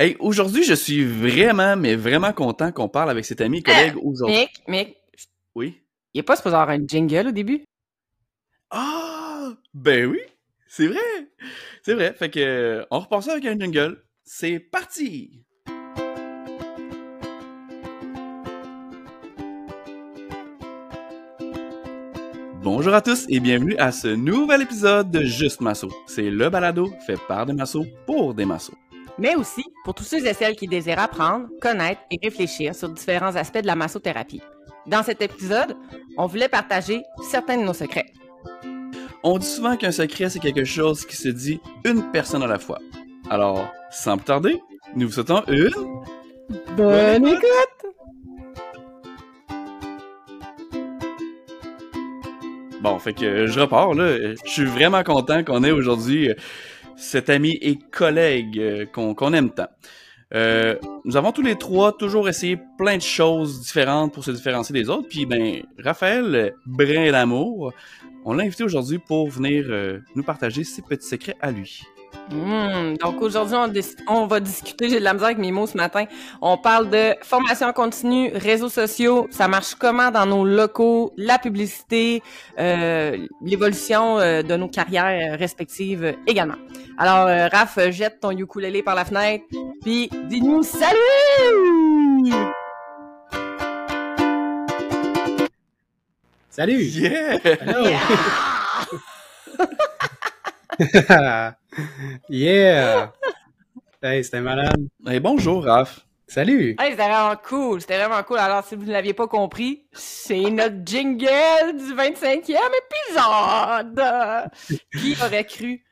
Hey, aujourd'hui, je suis vraiment, mais vraiment content qu'on parle avec cet ami et collègue aujourd'hui. Mick, Mick, Oui? il est pas supposé avoir un jingle au début? Ah! Ben oui! C'est vrai! C'est vrai. Fait que, euh, on repart ça avec un jingle. C'est parti! Bonjour à tous et bienvenue à ce nouvel épisode de Juste Masso. C'est le balado fait par des massos pour des massos. Mais aussi pour tous ceux et celles qui désirent apprendre, connaître et réfléchir sur différents aspects de la massothérapie. Dans cet épisode, on voulait partager certains de nos secrets. On dit souvent qu'un secret, c'est quelque chose qui se dit une personne à la fois. Alors, sans plus tarder, nous vous souhaitons une... Bonne écoute! Bon, fait que je repars, là. Je suis vraiment content qu'on ait aujourd'hui euh, cet ami et collègue euh, qu'on qu'on aime tant. Euh, nous avons tous les trois toujours essayé plein de choses différentes pour se différencier des autres. Puis, ben, Raphaël Brin d'amour, on l'a invité aujourd'hui pour venir euh, nous partager ses petits secrets à lui. Hmm, donc aujourd'hui, on, va discuter, j'ai de la misère avec mes mots ce matin. On parle de formation continue, réseaux sociaux, ça marche comment dans nos locaux, la publicité, euh, l'évolution euh, de nos carrières respectives euh, également. Alors, euh, Raph, jette ton ukulélé par la fenêtre, puis dis-nous salut! Salut! Yeah! Hello! yeah! Hey, c'était malade. Hey, bonjour, Raph. Salut! Hey, c'était vraiment cool, c'était vraiment cool. Alors, si vous ne l'aviez pas compris, c'est notre jingle du 25e épisode! Qui aurait cru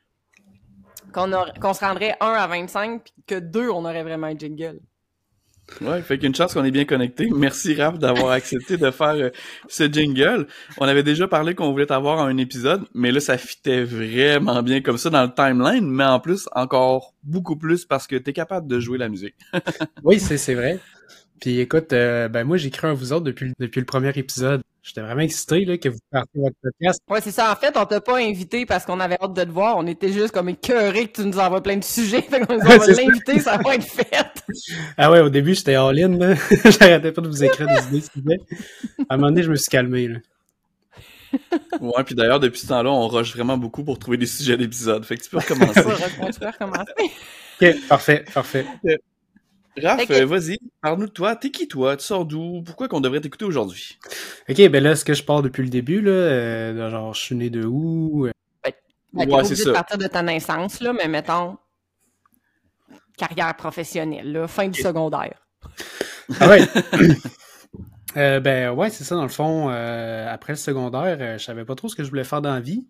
qu'on aurait- qu'on se rendrait 1 à 25 puis que 2, on aurait vraiment un jingle? Ouais, fait qu'une chance qu'on est bien connecté. Merci Raph d'avoir accepté de faire euh, ce jingle. On avait déjà parlé qu'on voulait t'avoir un épisode, mais là ça fitait vraiment bien comme ça dans le timeline, mais en plus encore beaucoup plus parce que t'es capable de jouer la musique. Oui, c'est vrai. Puis écoute, euh, ben moi cru en vous autres depuis, depuis le premier épisode. J'étais vraiment excité là, que vous partiez votre podcast. Ouais, c'est ça. En fait, on t'a pas invité parce qu'on avait hâte de te voir. On était juste comme écœurés que tu nous envoies plein de sujets. Fait qu'on on va l'inviter, ça va être fait. Ah ouais, au début j'étais all-in, là. J'arrêtais pas de vous écrire des idées, s'il vous plaît. À un moment donné, je me suis calmé, là. Ouais, puis d'ailleurs depuis ce temps-là, on rush vraiment beaucoup pour trouver des sujets d'épisodes. Fait que tu peux recommencer. Tu peux recommencer. Ok, parfait, parfait. Raph, Fait que- euh, vas-y, parle-nous de toi. T'es qui toi? Tu sors d'où? Pourquoi qu'on devrait t'écouter aujourd'hui? Ok, ben là, est-ce que je pars depuis le début, là? Euh, genre, je suis né de où? Euh, Ben, t'es Ouais, pas c'est ça. partir de ta naissance, là, mais mettons carrière professionnelle, là, fin du secondaire. Ah ouais. Euh, ben ouais, c'est ça dans le fond. euh, après le secondaire, euh, je savais pas trop ce que je voulais faire dans la vie,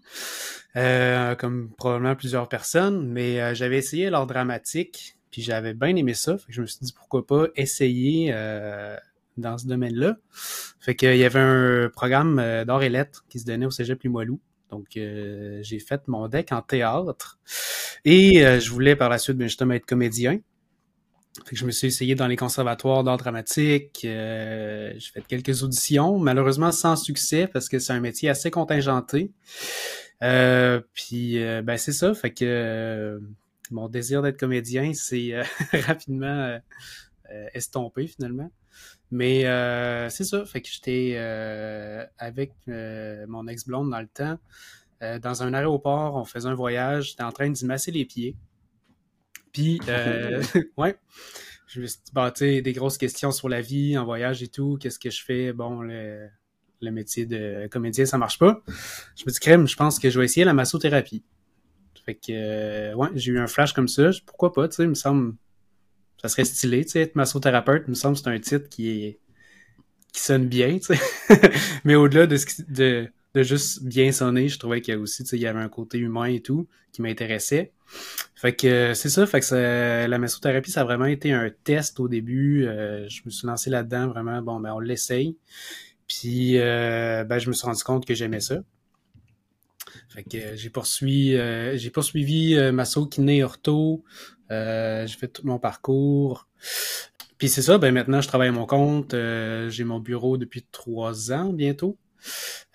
euh, comme probablement plusieurs personnes, mais euh, j'avais essayé l'art dramatique, puis j'avais bien aimé ça. Fait que je me suis dit pourquoi pas essayer euh, dans ce domaine-là. Fait qu'il y avait un programme euh, d'art et lettres qui se donnait au Cégep Limoilou. Donc euh, j'ai fait mon deck en théâtre et euh, je voulais par la suite ben, justement être comédien. Fait que je me suis essayé dans les conservatoires d'art dramatique. euh, j'ai fait quelques auditions, malheureusement sans succès parce que c'est un métier assez contingenté. Euh, puis euh, ben c'est ça, fait que euh, mon désir d'être comédien s'est euh, rapidement euh, euh, estompé finalement. Mais c'est ça, fait que j'étais avec mon ex-blonde dans le temps. dans un aéroport, on faisait un voyage, j'étais en train d'y masser les pieds. Puis, ouais, je me suis dit, bah, des grosses questions sur la vie, en voyage et tout, qu'est-ce que je fais? Bon, le, le métier de comédien, ça marche pas. Je me dis, crème, je pense que je vais essayer la massothérapie. Fait que, euh, ouais, j'ai eu un flash comme ça. Pourquoi pas, tu sais, il me semble, ça serait stylé, tu sais, être massothérapeute, il me semble que c'est un titre qui est, qui sonne bien, tu sais. Mais au-delà de de, de juste bien sonner, je trouvais qu'il y a aussi, tu sais, il y avait un côté humain et tout qui m'intéressait. Fait que euh, c'est ça, fait que la massothérapie, ça a vraiment été un test au début. Euh, je me suis lancé là-dedans, vraiment, bon, ben on l'essaye. Puis ben, je me suis rendu compte que j'aimais ça. Fait que euh, j'ai poursuivi, euh, j'ai poursuivi euh, masso, kiné, ortho. Euh, j'ai fait tout mon parcours. Puis c'est ça, ben maintenant je travaille à mon compte. Euh, j'ai mon bureau depuis trois ans bientôt.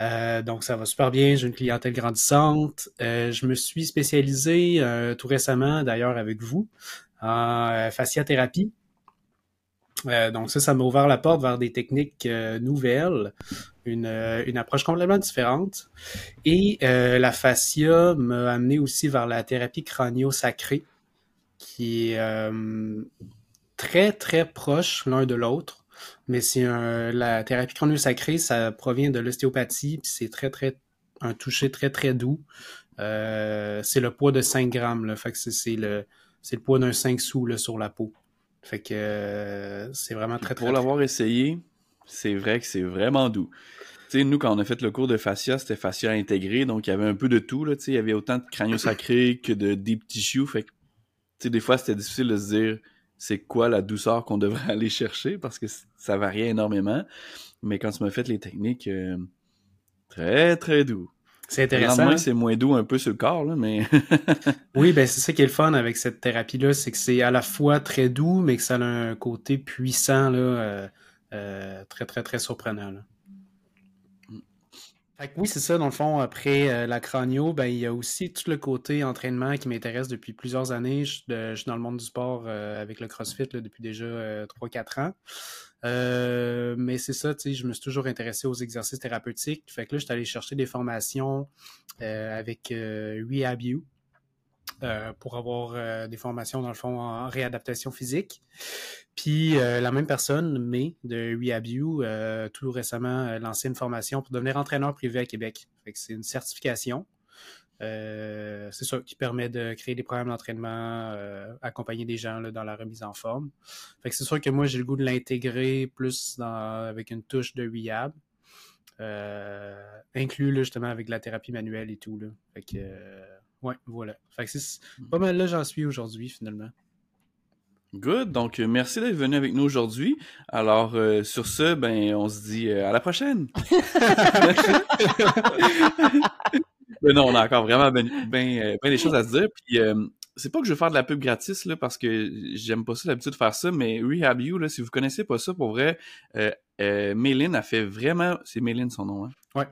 Euh, donc ça va super bien, j'ai une clientèle grandissante. Euh, je me suis spécialisé euh, tout récemment, d'ailleurs avec vous, en fasciathérapie. donc ça, ça m'a ouvert la porte vers des techniques nouvelles, une, une, approche complètement différente. Et la fascia m'a amené aussi vers la thérapie crânio-sacrée, qui est très, très proche l'un de l'autre. Mais c'est la thérapie crânio-sacrée, ça provient de l'ostéopathie, puis c'est très, très, un toucher très, très doux. Euh, c'est le poids de 5 grammes, là. Fait que c'est le, c'est le poids d'un 5 sous, là, sur la peau. Fait que euh, c'est vraiment très, très Pour l'avoir essayé, c'est vrai que c'est vraiment doux. Tu sais, nous, quand on a fait le cours de fascia, c'était fascia intégré, donc il y avait un peu de tout, là. Tu sais, il y avait autant de crânio sacré que de deep tissue. Fait que, tu sais, des fois, c'était difficile de se dire c'est quoi la douceur qu'on devrait aller chercher parce que ça variait énormément. Mais quand tu m'as fait les techniques, euh, très, très doux. C'est intéressant. Hein? c'est moins doux un peu sur le corps, là, mais. oui, ben c'est ça qui est le fun avec cette thérapie-là, c'est que c'est à la fois très doux, mais que ça a un côté puissant, là, euh, euh, très, très, très surprenant. Là oui, c'est ça, dans le fond, après euh, la cranio, ben, il y a aussi tout le côté entraînement qui m'intéresse depuis plusieurs années. Je, suis dans le monde du sport euh, avec le CrossFit depuis déjà 3-4 euh, ans. mais c'est ça, tu sais, je me suis toujours intéressé aux exercices thérapeutiques. Fait que là, je suis allé chercher des formations avec Rehab pour avoir des formations, dans le fond, en réadaptation physique. Puis euh, la même personne, mais de Rehabu, euh, tout récemment euh, lancé une formation pour devenir entraîneur privé à Québec. c'est une certification. c'est ça qui permet de créer des programmes d'entraînement, accompagner des gens dans la remise en forme. Fait que c'est sûr que moi j'ai le goût de l'intégrer plus avec une touche de rehab. inclus justement avec la thérapie manuelle et tout. Là. Ouais, voilà. Fait que c'est pas mal là j'en suis aujourd'hui finalement. Good. Donc, euh, merci d'être venu avec nous aujourd'hui. Alors, euh, sur ce, ben, on se dit euh, à la prochaine. Mais non, on a encore vraiment bien ben, des choses à se dire. Puis, c'est pas que je veux faire de la pub gratis, là, parce que j'aime pas ça l'habitude de faire ça, mais Rehab You, là, si vous connaissez pas ça, pour vrai, Méline a fait vraiment... C'est Méline son nom, hein? Ouais.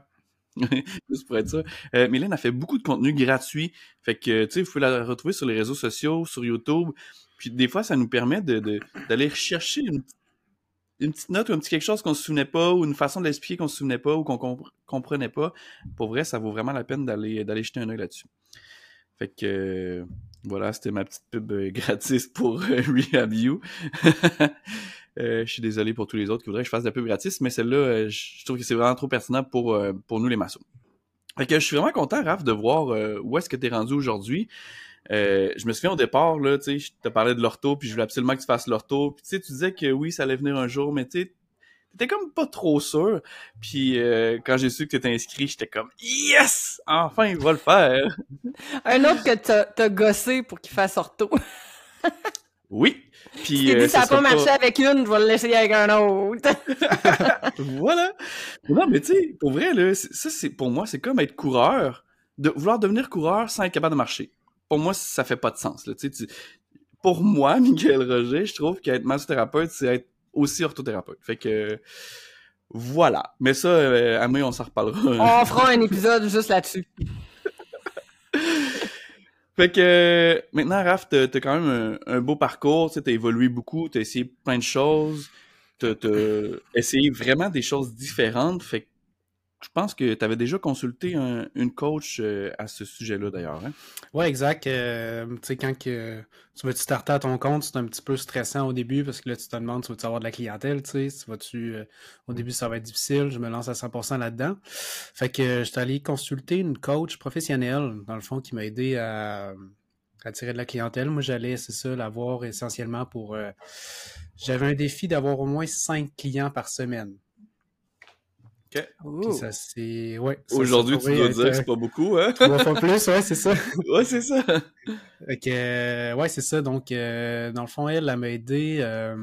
Juste pour être ça. Euh, Méline a fait beaucoup de contenu gratuit. Fait que, tu sais, vous pouvez la retrouver sur les réseaux sociaux, sur YouTube. Puis des fois, ça nous permet de, d'aller chercher une, petite note ou un petit quelque chose qu'on se souvenait pas, ou une façon de l'expliquer qu'on se souvenait pas ou qu'on comprenait pas. Pour vrai, ça vaut vraiment la peine d'aller, d'aller jeter un œil là-dessus. Fait que voilà, c'était ma petite pub euh, gratis pour euh, Rehab You. je suis désolé pour tous les autres qui voudraient que je fasse de la pub gratis, mais celle-là, je trouve que c'est vraiment trop pertinent pour, pour nous les massos. Fait que je suis vraiment content, Raph, de voir où est-ce que tu es rendu aujourd'hui. Euh, je me souviens au départ, là, tu sais, je te parlais de l'ortho, puis je voulais absolument que tu fasses l'ortho. Puis tu sais, tu disais que oui, ça allait venir un jour, mais tu t'étais comme pas trop sûr. Puis euh, quand j'ai su que t'étais inscrit, j'étais comme yes, enfin il va le faire. un autre que t'as gossé pour qu'il fasse ortho. Oui. Puis euh, dit, ça n'a pas marché avec une, je vais l'essayer avec un autre. voilà. Non, mais tu sais, pour vrai là, ça c'est pour moi c'est comme être coureur, de vouloir devenir coureur sans être capable de marcher pour moi, ça fait pas de sens. Là. Tu Pour moi, Miguel Roger, je trouve qu'être massothérapeute, c'est être aussi orthothérapeute. Fait que voilà. Mais ça, euh, à moi, on s'en reparlera. On fera un épisode juste là-dessus. Fait que maintenant, Raph, t'as as quand même un, beau parcours. Tu as évolué beaucoup, t'as essayé plein de choses. T'as as essayé vraiment des choses différentes. Fait que je pense que tu avais déjà consulté une coach euh, à ce sujet-là, d'ailleurs. Hein? Oui, exact. Euh, tu sais, quand que, tu vas-tu starter à ton compte, c'est un petit peu stressant au début parce que là, tu te demandes, tu vas-tu avoir de la clientèle, tu sais, euh, au début, ça va être difficile, je me lance à 100% là-dedans. Fait que je suis allé consulter une coach professionnelle, dans le fond, qui m'a aidé à attirer de la clientèle. Moi, j'allais, c'est ça, l'avoir essentiellement pour... J'avais un défi d'avoir au moins cinq clients par semaine. Ça, c'est. Ouais, Aujourd'hui, tu dois dire que c'est pas beaucoup, hein? Trois fois plus, ouais, c'est ça. ouais, c'est ça. Ok, euh, ouais, c'est ça. Donc, euh, dans le fond, elle, elle m'a aidé euh,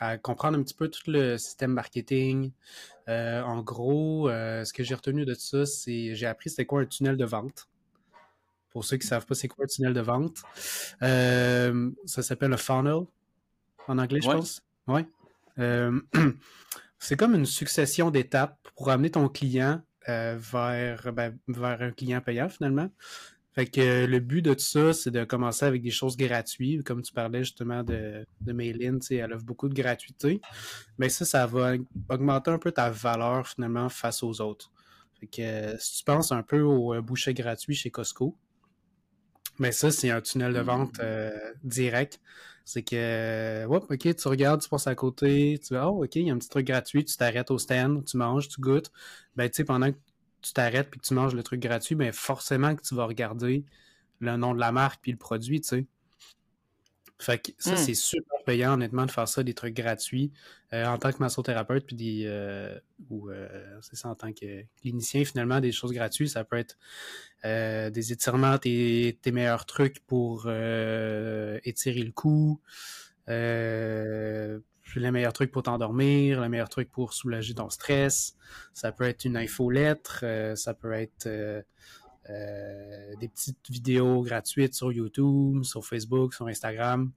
à comprendre un petit peu tout le système marketing. en gros, ce que j'ai retenu de ça, c'est j'ai appris c'était quoi un tunnel de vente. Pour ceux qui savent pas c'est quoi un tunnel de vente, ça s'appelle un funnel en anglais, je pense. Ouais. C'est comme une succession d'étapes pour amener ton client euh, vers, ben, vers un client payant finalement. Fait que le but de tout ça, c'est de commencer avec des choses gratuites. Comme tu parlais justement de, de Maylin, elle offre beaucoup de gratuité. Mais ça, ça va augmenter un peu ta valeur finalement face aux autres. Fait que si tu penses un peu au boucher gratuit chez Costco, mais ça, c'est un tunnel de vente euh, direct. C'est que, hop, ok, tu regardes, tu passes à côté, tu vas, oh, ok, il y a un petit truc gratuit, tu t'arrêtes au stand, tu manges, tu goûtes. Ben, tu sais, pendant que tu t'arrêtes puis que tu manges le truc gratuit, ben, forcément que tu vas regarder le nom de la marque puis le produit, tu sais. Fait que ça, hmm. c'est super payant, honnêtement, de faire ça, des trucs gratuits. Euh, en tant que massothérapeute, puis des. Euh, ou euh, c'est ça, en tant que clinicien, finalement, des choses gratuites, ça peut être des étirements, tes, tes, meilleurs trucs pour étirer le cou, les meilleurs trucs pour t'endormir, les meilleurs trucs pour soulager ton stress. Ça peut être une infolettre, ça peut être. Euh, des petites vidéos gratuites sur YouTube, sur Facebook, sur Instagram.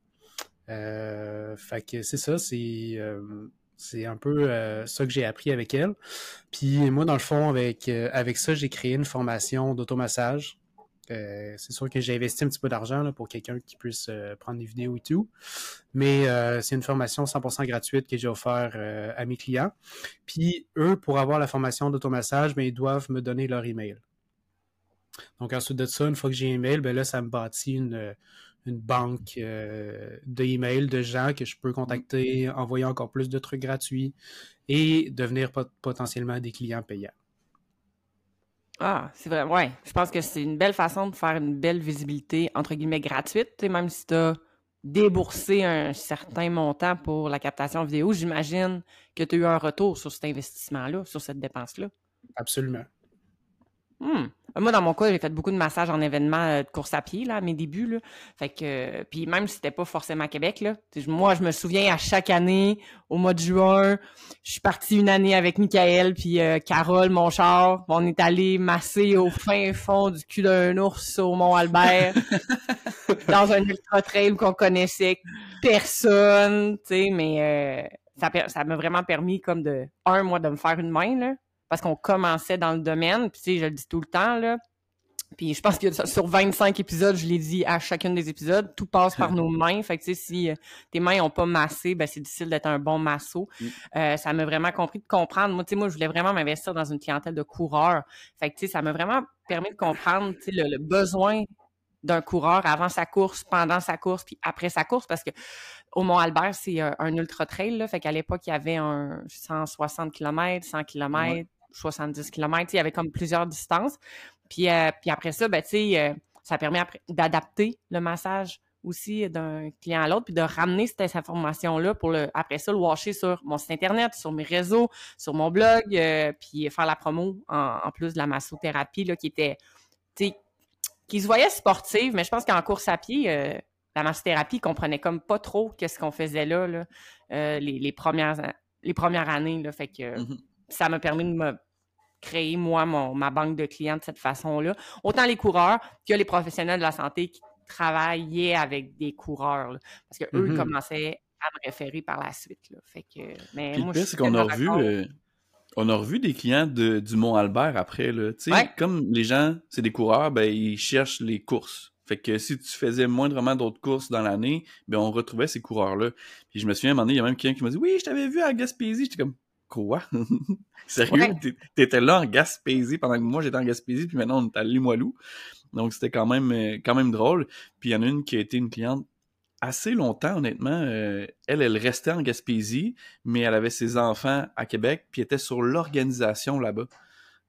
Euh, fait que c'est ça, c'est euh, c'est un peu ça que j'ai appris avec elle. Puis moi, dans le fond, avec, avec ça, j'ai créé une formation d'automassage. c'est sûr que j'ai investi un petit peu d'argent pour quelqu'un qui puisse prendre des vidéos et tout. Mais c'est une formation 100% gratuite que j'ai offert à mes clients. Puis eux, pour avoir la formation d'automassage, ben, ils doivent me donner leur email. Donc ensuite de ça, une fois que j'ai un email, ben là, ça me bâtit une, une banque euh, d'emails de gens que je peux contacter, envoyer encore plus de trucs gratuits et devenir potentiellement des clients payants. Ah, c'est vrai. Ouais, je pense que c'est une belle façon de faire une belle visibilité, entre guillemets, gratuite. même si tu as déboursé un certain montant pour la captation vidéo, j'imagine que tu as eu un retour sur cet investissement-là, sur cette dépense-là. Absolument. Hmm. Moi, dans mon cas, j'ai fait beaucoup de massages en événements euh, de course à pied, là, à mes débuts, là. Fait que, puis même si c'était pas forcément à Québec, là. Moi, je me souviens à chaque année, au mois de juin, je suis partie une année avec Michael puis euh, Carole, mon char. On est allé masser au fin fond du cul d'un ours au Mont-Albert, dans un ultra-trail qu'on connaissait personne, tu sais, mais euh, ça, ça m'a vraiment permis comme de, un mois de me faire une main, là parce qu'on commençait dans le domaine, puis tu sais, je le dis tout le temps, là. Puis je pense que sur 25 épisodes, je l'ai dit à chacun des épisodes, tout passe par nos mains. Fait que tu sais, si euh, tes mains n'ont pas massé, ben c'est difficile d'être un bon masseau. Mm. Euh, ça m'a vraiment compris de comprendre. Moi, tu sais, moi, je voulais vraiment m'investir dans une clientèle de coureurs. Fait que tu sais, ça m'a vraiment permis de comprendre, tu sais, le, besoin d'un coureur avant sa course, pendant sa course, puis après sa course, parce que au Mont-Albert, c'est un, ultra trail, là, fait qu'à l'époque, il y avait un 160 km, 100 km, 70 km. Il y avait comme plusieurs distances. Puis, euh, puis après ça, ben, euh, ça permet d'adapter le massage aussi d'un client à l'autre, puis de ramener cette information-là pour le, après ça le washer sur mon site internet, sur mes réseaux, sur mon blog, euh, puis faire la promo en, plus de la massothérapie là, qui était, qui se voyait sportive, mais je pense qu'en course à pied, la massothérapie comprenait comme pas trop qu'est-ce qu'on faisait là, là les, premières les premières années, là, fait que mm-hmm. ça m'a permis de me créer, moi, mon, ma banque de clients de cette façon-là. Autant les coureurs que les professionnels de la santé qui travaillaient avec des coureurs. parce qu'eux eux mm-hmm. commençaient à me référer par la suite. Là. Fait que, mais Puis le pire, c'est qu'on a revu... Euh, on a revu des clients de, du Mont-Albert après. Là. Comme les gens, c'est des coureurs, ben, ils cherchent les courses. Fait que si tu faisais moindrement d'autres courses dans l'année, ben on retrouvait ces coureurs-là. Puis je me souviens, à un moment donné, il y a même quelqu'un qui m'a dit Oui, je t'avais vu à Gaspésie. J'étais comme Quoi? Sérieux? T'étais là en Gaspésie pendant que moi j'étais en Gaspésie, puis maintenant on est à Limoilou. Donc c'était quand même, euh, quand même drôle. Puis il y en a une qui a été une cliente assez longtemps, honnêtement. Euh, elle, elle restait en Gaspésie, mais elle avait ses enfants à Québec, puis était sur l'organisation là-bas.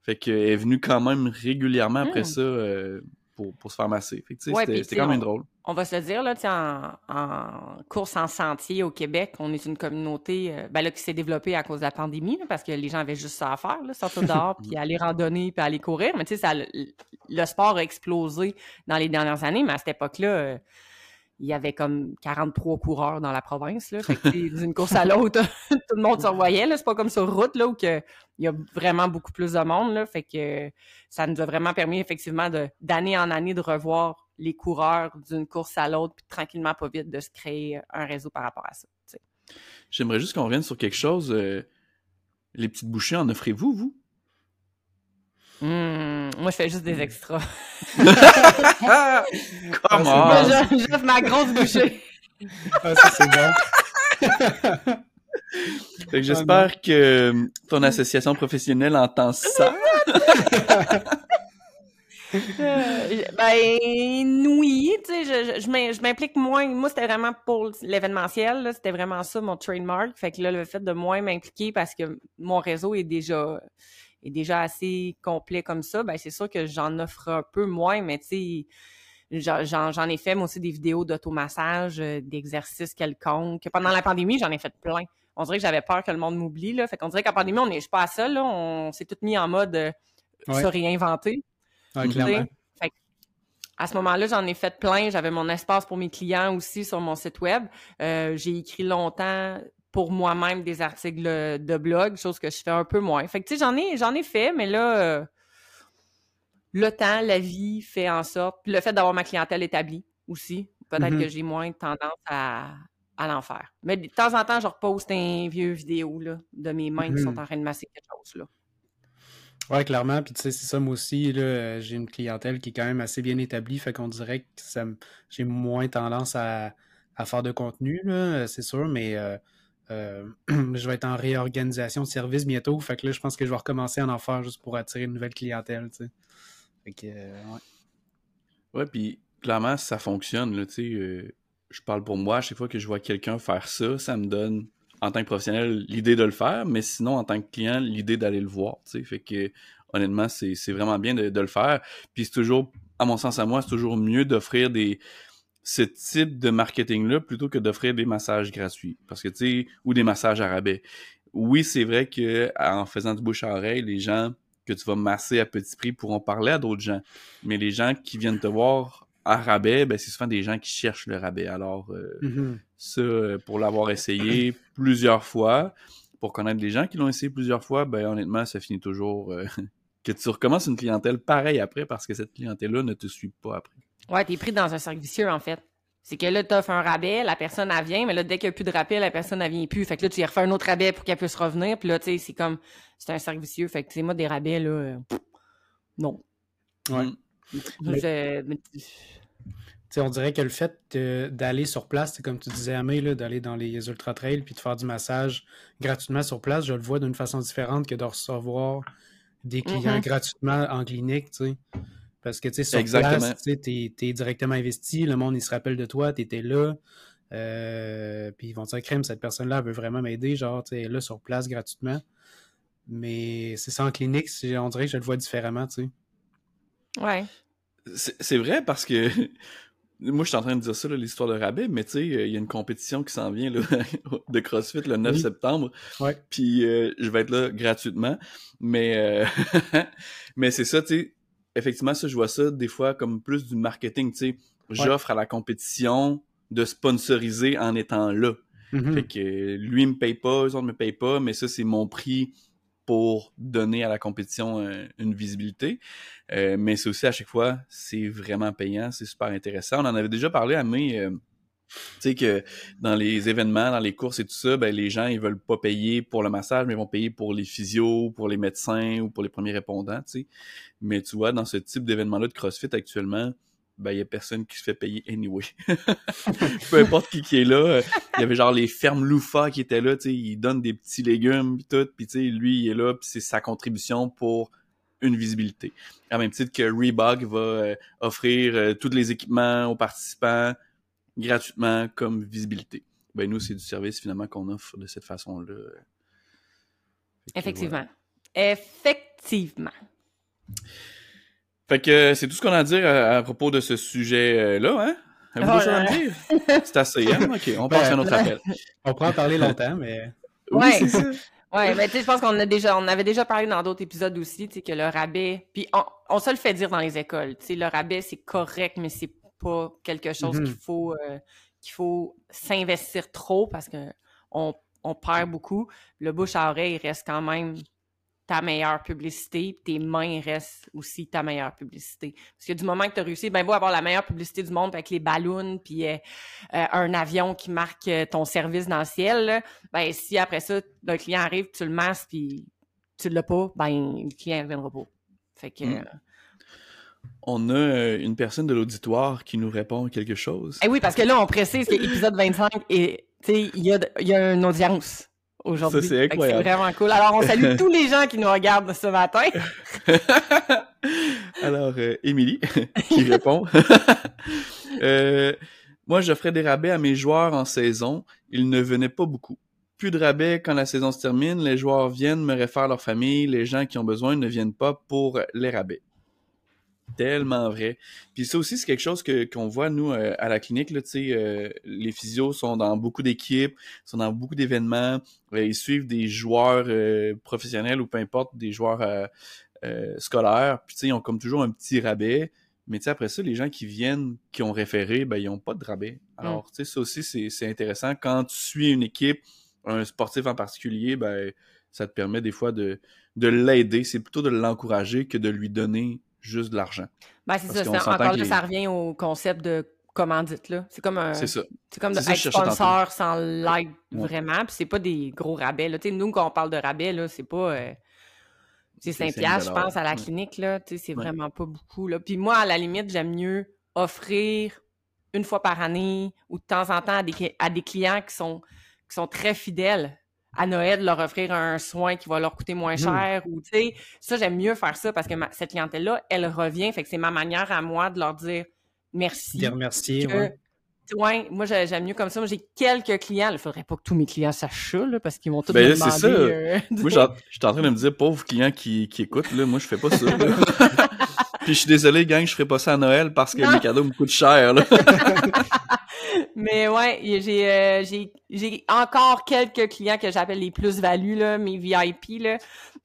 Fait qu'elle est venue quand même régulièrement après hmm. ça euh, pour, se faire masser. c'était quand même drôle. On va se le dire, là, en, en, course en sentier au Québec, on est une communauté euh, ben, là, qui s'est développée à cause de la pandémie, parce que les gens avaient juste ça à faire, là, sortir dehors, puis aller randonner, puis aller courir. Mais tu sais, le, sport a explosé dans les dernières années, mais à cette époque-là, euh, il y avait comme 43 coureurs dans la province. Là. D'une course à l'autre, tout le monde se revoyait. C'est pas comme sur route là, où il y a vraiment beaucoup plus de monde. Là. Fait que ça nous a vraiment permis effectivement d'année en année de revoir les coureurs d'une course à l'autre, puis tranquillement, pas vite, de se créer un réseau par rapport à ça. J'aimerais juste qu'on revienne sur quelque chose. Euh, les petites bouchées, en offrez-vous, vous? Hmm, moi, je fais juste des extras. Comment? J'offre ma grosse bouchée. Ah, ça, c'est bon. Fait que j'espère que euh, ton association professionnelle entend ça. Euh, ben oui, tu sais, je, je, je m'im- je m'implique moins. Moi, c'était vraiment pour l'événementiel, là, c'était vraiment ça mon trademark. Fait que là, le fait de moins m'impliquer parce que mon réseau est déjà est déjà assez complet comme ça, ben c'est sûr que j'en offre un peu moins, mais tu sais, j'en- ai fait moi aussi des vidéos d'automassage, euh, d'exercices quelconques. Pendant la pandémie, j'en ai fait plein. On dirait que j'avais peur que le monde m'oublie, là. Fait qu'on dirait qu'en pandémie, on n'est pas seul, là. On s'est tout mis en mode euh, Ouais. se réinventer. Ouais, clairement. Fait à ce moment-là, j'en ai fait plein. J'avais mon espace pour mes clients aussi sur mon site web. Euh, j'ai écrit longtemps pour moi-même des articles de blog, chose que je fais un peu moins. Fait que tu sais, j'en ai, j'en ai fait, mais là, euh, le temps, la vie fait en sorte. Puis le fait d'avoir ma clientèle établie aussi, peut-être Mhm. que j'ai moins tendance à, à l'en faire. Mais de temps en temps, je reposte un vieux vidéo là, de mes mains qui sont en train de masser quelque chose. Là. Ouais, clairement. Puis tu sais, c'est ça, moi aussi, là, j'ai une clientèle qui est quand même assez bien établie, fait qu'on dirait que ça j'ai moins tendance à, à faire de contenu, là, c'est sûr, mais euh, euh, je vais être en réorganisation de service bientôt, fait que là, je pense que je vais recommencer à en faire juste pour attirer une nouvelle clientèle, tu. Fait que, euh, ouais. Puis clairement, ça fonctionne, là, euh, je parle pour moi, chaque fois que je vois quelqu'un faire ça, ça me donne, en tant que professionnel, l'idée de le faire, mais sinon, en tant que client, l'idée d'aller le voir. Fait que, honnêtement, c'est c'est vraiment bien de, de le faire. Puis c'est toujours, à mon sens à moi, c'est toujours mieux d'offrir des ce type de marketing-là plutôt que d'offrir des massages gratuits. Parce que, tu sais, ou des massages à rabais. Oui, c'est vrai que en faisant du bouche à oreille, les gens que tu vas masser à petit prix pourront parler à d'autres gens. Mais les gens qui viennent te voir à rabais, ben, c'est souvent des gens qui cherchent le rabais. Alors, euh, Mhm. ça, pour l'avoir essayé plusieurs fois, pour connaître des gens qui l'ont essayé plusieurs fois, ben, honnêtement, ça finit toujours euh, que tu recommences une clientèle pareille après parce que cette clientèle-là ne te suit pas après. Ouais, t'es pris dans un cercle vicieux, en fait. C'est que là, t'offres un rabais, la personne, elle vient, mais là, dès qu'il n'y a plus de rabais, la personne, elle vient plus. Fait que là, tu y refais un autre rabais pour qu'elle puisse revenir. Puis là, tu sais, c'est comme, c'est un cercle vicieux. Fait que, tu sais, moi, des rabais, là, euh, non. Ouais. Mm. Mais- Je- mais- Tu sais, on dirait que le fait d'aller sur place, c'est comme tu disais, Amé, d'aller dans les ultra trails puis de faire du massage gratuitement sur place, je le vois d'une façon différente que de recevoir des clients Mhm. gratuitement en clinique, tu sais. Parce que, tu sais, sur Exactement. place, tu t'es directement investi, le monde, il se rappelle de toi, t'étais là, euh, puis ils vont te dire, crème, cette personne-là veut vraiment m'aider, genre, tu sais, là, sur place, gratuitement. Mais c'est ça en clinique, c'est- on dirait que je le vois différemment, tu sais. Ouais. C'est vrai parce que moi, je suis en train de dire ça, l'histoire de rabais, mais tu sais, euh, il y a une compétition qui s'en vient là, de CrossFit le 9 Oui. septembre. Ouais. Puis euh, je vais être là gratuitement. Mais, euh, mais c'est ça, tu sais. Effectivement, ça, je vois ça des fois comme plus du marketing, tu sais. J'offre à la compétition de sponsoriser en étant là. Mhm. Fait que lui il me paye pas, eux autres me payent pas, mais ça, c'est mon prix pour donner à la compétition euh, une visibilité. Euh, mais c'est aussi à chaque fois, c'est vraiment payant, c'est super intéressant. On en avait déjà parlé à mai, euh, tu sais que dans les événements, dans les courses et tout ça, ben les gens ils veulent pas payer pour le massage, mais ils vont payer pour les physios, pour les médecins ou pour les premiers répondants, tu sais. Mais tu vois, dans ce type d'événement-là de CrossFit actuellement, ben il y a personne qui se fait payer anyway. Peu importe qui qui est là, euh, il y avait genre les fermes loufa qui étaient là, tu sais, ils donnent des petits légumes pis tout, puis tu sais, lui il est là, puis c'est sa contribution pour une visibilité. À même titre que Reebok va euh, offrir euh, tous les équipements aux participants gratuitement comme visibilité. Ben nous c'est du service finalement qu'on offre de cette façon-là. Effectivement. voilà. Effectivement. Fait que euh, c'est tout ce qu'on a à dire à, à propos de ce sujet-là, hein? À dire? C'est assez, hein? Ok, on passe à un autre appel. On pourra en parler longtemps, mais... Oui, Ouais. c'est ça. Ouais, mais tu sais, je pense qu'on a déjà, on avait déjà parlé dans d'autres épisodes aussi, tu sais, que le rabais, puis on, on se le fait dire dans les écoles, tu sais, le rabais c'est correct, mais c'est pas quelque chose Mhm. qu'il faut, euh, qu'il faut s'investir trop parce que on, on perd beaucoup. Le bouche à oreille reste quand même ta meilleure publicité, tes mains restent aussi ta meilleure publicité. Parce que du moment que tu as réussi, ben beau avoir la meilleure publicité du monde avec les ballons, puis euh, euh, un avion qui marque ton service dans le ciel, là, ben si après ça, un client arrive, tu le masses, puis tu l'as pas, ben le client ne reviendra pas. Fait que. Mm. On a euh, une personne de l'auditoire qui nous répond quelque chose. Eh oui, parce que là, on précise que l'épisode 25 et il y a, y a une audience aujourd'hui. Ça, c'est incroyable. C'est vraiment cool. Alors, on salue tous les gens qui nous regardent ce matin. Alors, euh, Émilie, qui répond. euh, moi, j'offrais des rabais à mes joueurs en saison. Ils ne venaient pas beaucoup. Plus de rabais quand la saison se termine. Les joueurs viennent me réfèrent leur famille. Les gens qui ont besoin ne viennent pas pour les rabais. Tellement vrai. Puis ça aussi, c'est quelque chose que qu'on voit, nous, euh, à la clinique. Là, euh, les physios sont dans beaucoup d'équipes, sont dans beaucoup d'événements. Euh, ils suivent des joueurs euh, professionnels ou peu importe, des joueurs scolaires. Puis ils ont comme toujours un petit rabais. Mais après ça, les gens qui viennent, qui ont référé, ben, ils n'ont pas de rabais. Alors, tu sais, ça aussi, c'est intéressant. Quand tu suis une équipe, un sportif en particulier, ben, ça te permet des fois de, de l'aider. C'est plutôt de l'encourager que de lui donner juste de l'argent. Ben, c'est ça. Encore là, ça revient au concept de commandite, là. C'est comme un. C'est ça. C'est comme de être sponsor sans l'aide vraiment. Puis c'est pas des gros rabais, là. nous, quand on parle de rabais, là, c'est pas. Euh, c'est 5 piastres, je pense, à la clinique, là. C'est vraiment pas beaucoup, là. Puis moi, à la limite, j'aime mieux offrir une fois par année ou de temps en temps à des, à des clients qui sont, qui sont très fidèles à Noël, leur offrir un soin qui va leur coûter moins hmm. cher ou, tu sais, ça, j'aime mieux faire ça parce que cette clientèle-là, elle revient. Fait que c'est ma manière à moi de leur dire merci. Les remercier, ouais. Ouais, moi j'aime mieux comme ça. Moi j'ai quelques clients. Il faudrait pas que tous mes clients sachent ça, là, parce qu'ils vont tous ben, me demander. c'est ça. Euh, moi je suis en train de me dire, pauvres clients qui, qui écoutent, là, moi je fais pas ça. Puis je suis désolé, gang, je ferai pas ça à Noël parce que mes cadeaux me coûtent cher. Là. Mais ouais, j'ai euh, j'ai j'ai encore quelques clients que j'appelle les plus-values là, mes VIP là,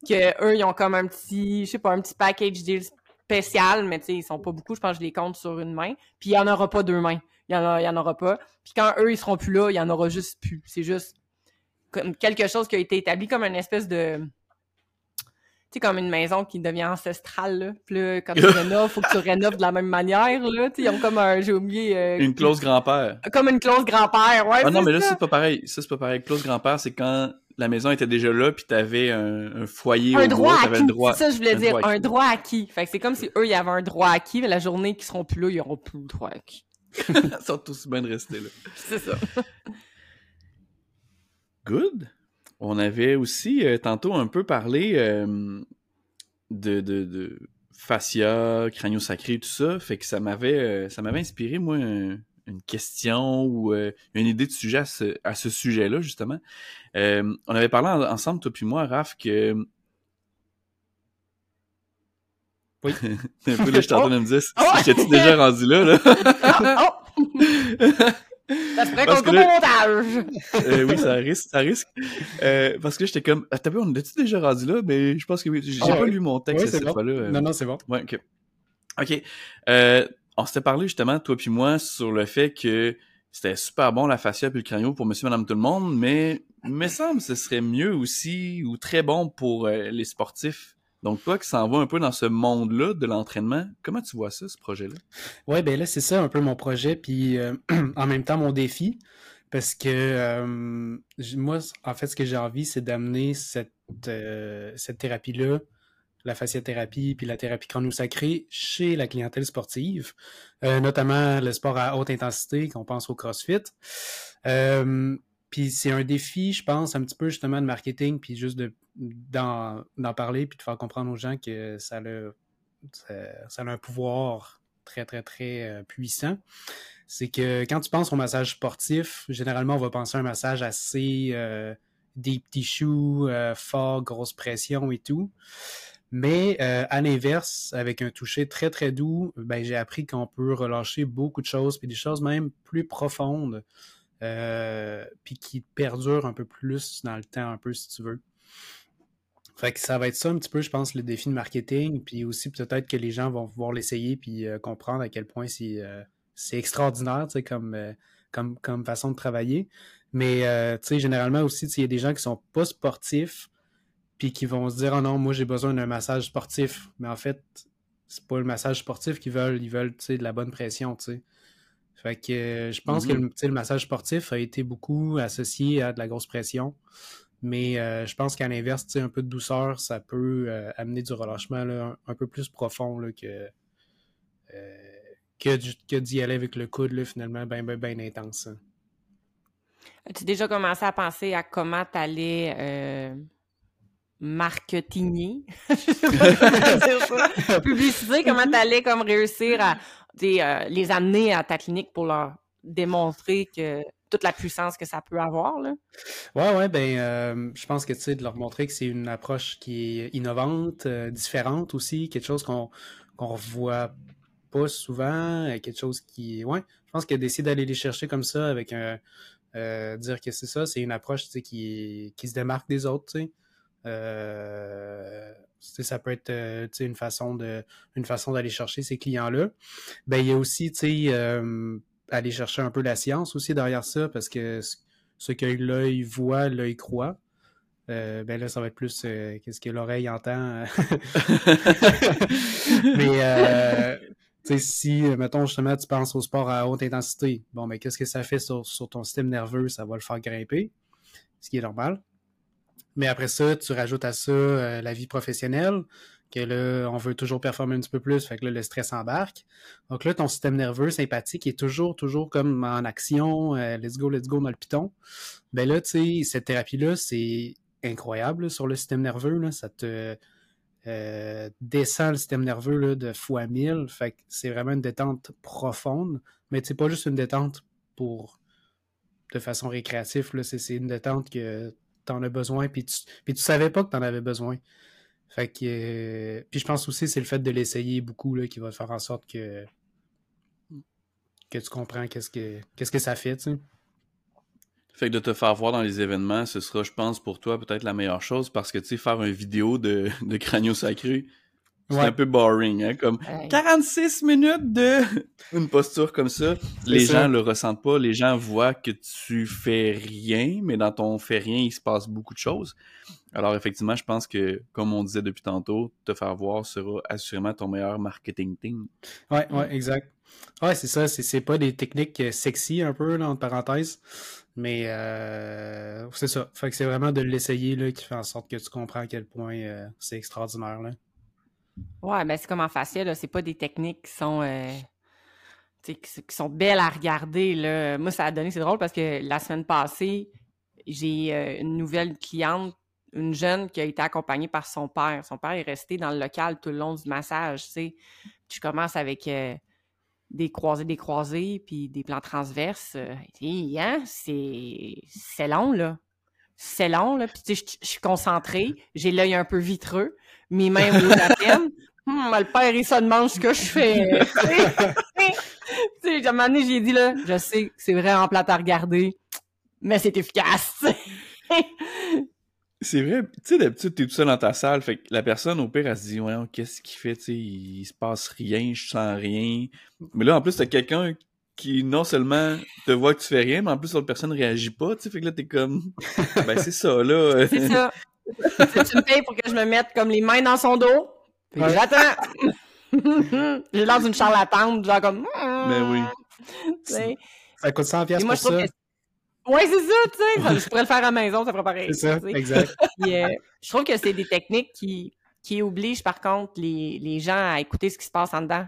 que eux ils ont comme un petit, je sais pas, un petit package deal spécial, mais tu sais ils sont pas beaucoup, je pense que je les compte sur une main. Puis il y en aura pas deux mains, il y en il y en aura pas. Puis quand eux ils seront plus là, il y en aura juste plus. C'est juste comme quelque chose qui a été établi comme une espèce de c'est comme une maison qui devient ancestrale, là. Puis là, quand tu rénoves, faut que tu rénoves de la même manière, là. ils ont comme un, j'ai oublié... Euh, une clause grand-père. Comme une clause grand-père, ouais, Ah non, mais là, c'est pas pareil. Ça, c'est pas pareil. Clause grand-père, c'est quand la maison était déjà là, puis t'avais un, un foyer un au droit bois, le droit. C'est ça, je voulais dire, un droit acquis. Fait que c'est comme si eux, ils avaient un droit acquis, mais la journée qu'ils seront plus là, ils auront plus le droit acquis. Ils sont tous bien de rester là. C'est ça. Good? On avait aussi euh, tantôt un peu parlé euh, de, de, de fascia, crânio-sacré, tout ça. Fait que ça m'avait euh, ça m'avait inspiré, moi, une question ou euh, une idée de sujet à ce, à ce sujet-là, justement. Euh, on avait parlé ensemble, toi puis moi, Raph, que... Oui. un peu là, je train de me dire, j'étais-tu déjà rendu là, là? oh, oh. Ça se ferait qu'on coupe au montage! euh, oui, ça risque, ça risque. Euh, parce que j'étais comme, t'as vu, on est-tu déjà rendu là? Mais je pense que oui. J'ai Ah, pas ouais. lu mon texte Ouais, cette bon. fois-là. euh. Non, non, c'est bon. Ouais, ok. Ok. Euh, on s'était parlé justement, toi puis moi, sur le fait que c'était super bon la fascia puis le crânio pour monsieur, madame, tout le monde, mais il me semble que ce serait mieux aussi ou très bon pour euh, les sportifs. Donc toi qui s'en vas un peu dans ce monde-là de l'entraînement, comment tu vois ça, ce projet-là? Ouais, ben là, c'est ça un peu mon projet, puis euh, en même temps mon défi, parce que euh, moi, en fait, ce que j'ai envie, c'est d'amener cette, euh, thérapie-là, la fasciathérapie puis la thérapie crânio-sacrée chez la clientèle sportive, notamment le sport à haute intensité, qu'on pense au CrossFit. Puis c'est un défi, je pense, un petit peu justement de marketing, puis juste de d'en parler, puis de faire comprendre aux gens que ça a, ça, ça a un pouvoir très, très, très euh, puissant. C'est que quand tu penses au massage sportif, généralement, on va penser à un massage assez euh, deep tissue, euh, fort, grosse pression et tout. Mais euh, à l'inverse, avec un toucher très très doux, ben, j'ai appris qu'on peut relâcher beaucoup de choses, puis des choses même plus profondes, euh, puis qui perdurent un peu plus dans le temps, un peu si tu veux. Fait que ça va être ça un petit peu, je pense, le défi de marketing, puis aussi peut-être que les gens vont pouvoir l'essayer puis euh, comprendre à quel point c'est euh, extraordinaire, tu sais, comme, comme, comme façon de travailler. Mais, tu sais, généralement aussi, il y a des gens qui sont pas sportifs, puis qui vont se dire, oh non, moi j'ai besoin d'un massage sportif. Mais en fait, c'est pas le massage sportif qu'ils veulent, ils veulent, tu sais, de la bonne pression, tu sais. Fait que euh, je pense que le, sais, le massage sportif a été beaucoup associé à de la grosse pression. Mais euh, je pense qu'à l'inverse, un peu de douceur, ça peut euh, amener du relâchement là, un, peu plus profond là, que, que, d'y aller avec le coude, là, finalement, bien ben, ben intense. Hein. As-tu déjà commencé à penser à comment tu allais marketingier? Publicité, comment tu allais comme réussir à les amener à ta clinique pour leur démontrer que toute la puissance que ça peut avoir. Là? Ouais, ouais, ben, euh, je pense que tu sais, de leur montrer que c'est une approche qui est innovante, euh, différente aussi, quelque chose qu'on qu'on revoit pas souvent, euh, quelque chose qui. Ouais, je pense que d'essayer d'aller les chercher comme ça avec un. dire que c'est ça, c'est une approche qui, qui se démarque des autres. Ça peut être une façon de une façon d'aller chercher ces clients-là. Ben, il y a aussi, sais, aller chercher un peu la science aussi derrière ça, parce que ce que l'œil voit, l'œil croit. Euh, ben là, ça va être plus euh, qu'est-ce que l'oreille entend. Mais euh, si, mettons, justement, tu penses au sport à haute intensité, bon, mais qu'est-ce que ça fait sur, sur, ton système nerveux? Ça va le faire grimper, ce qui est normal. Mais après ça, tu rajoutes à ça la vie professionnelle, que là, on veut toujours performer un petit peu plus, fait que là, le stress embarque. Donc là, ton système nerveux sympathique est toujours, toujours comme en action, euh, let's go, let's go dans le piton. Ben là, tu sais, cette thérapie-là, c'est incroyable sur le système nerveux, là, ça te euh, descend le système nerveux là, de fois mille, fait que c'est vraiment une détente profonde, mais c'est pas juste une détente pour de façon récréative, c'est une détente que tu en as besoin, puis tu, puis tu savais pas que tu en avais besoin. Que. Euh, puis je pense aussi c'est le fait de l'essayer beaucoup là, qui va faire en sorte que. que tu comprends qu'est-ce que que ça fait, tu. Fait que de te faire voir dans les événements, ce sera, je pense, pour toi peut-être la meilleure chose parce que tu sais, faire une vidéo de, de Cranio Sacré, c'est un peu boring, hein, comme 46 minutes de une posture comme ça. Les gens le ressentent pas, les gens voient que tu fais rien, mais dans ton fait rien, il se passe beaucoup de choses. Alors effectivement, je pense que, comme on disait depuis tantôt, te faire voir sera assurément ton meilleur marketing team. Ouais, ouais, exact. Ouais, c'est ça, c'est pas des techniques euh, sexy un peu, là, entre parenthèses. Mais euh, c'est ça. Fait que c'est vraiment de l'essayer là, qui fait en sorte que tu comprends à quel point euh, c'est extraordinaire. Là. Ouais, ben c'est comme en facial, c'est pas des techniques qui sont euh, qui, sont belles à regarder. Là. Moi, ça a donné, c'est drôle parce que la semaine passée, j'ai euh, une nouvelle cliente, une jeune qui a été accompagnée par son père. Son père est resté dans le local tout le long du massage, tu. Je commence avec euh, des croisés, des croisés, puis des plans transverses. Hein, c'est long, là. C'est long, là. Puis, je suis concentrée, j'ai l'œil un peu vitreux mes mains au la peine. Hum, le père, il se demande ce que je fais. tu sais, à un moment donné, j'ai dit, là, je sais que c'est vraiment plate à regarder, mais c'est efficace. c'est vrai, tu sais, d'habitude, t'es tout seul dans ta salle, fait que la personne, au pire, elle se dit, ouais, qu'est-ce qu'il fait, tu sais, il se passe rien, je sens rien. Mais là, en plus, t'as quelqu'un qui, non seulement te voit que tu fais rien, mais en plus, l'autre personne réagit pas, tu sais, fait que là, t'es comme, ben, c'est ça, là. c'est ça tu me payes pour que je me mette comme les mains dans son dos. Puis j'attends. je lance une charlatane, genre comme. Mais oui. Ça coûte 100 pièces pour ça. Oui, c'est ça, tu sais. Je pourrais le faire à la maison, ça ferait pareil. C'est ça, exact. Euh, je trouve que c'est des techniques qui, qui obligent, par contre, les, les gens à écouter ce qui se passe en dedans.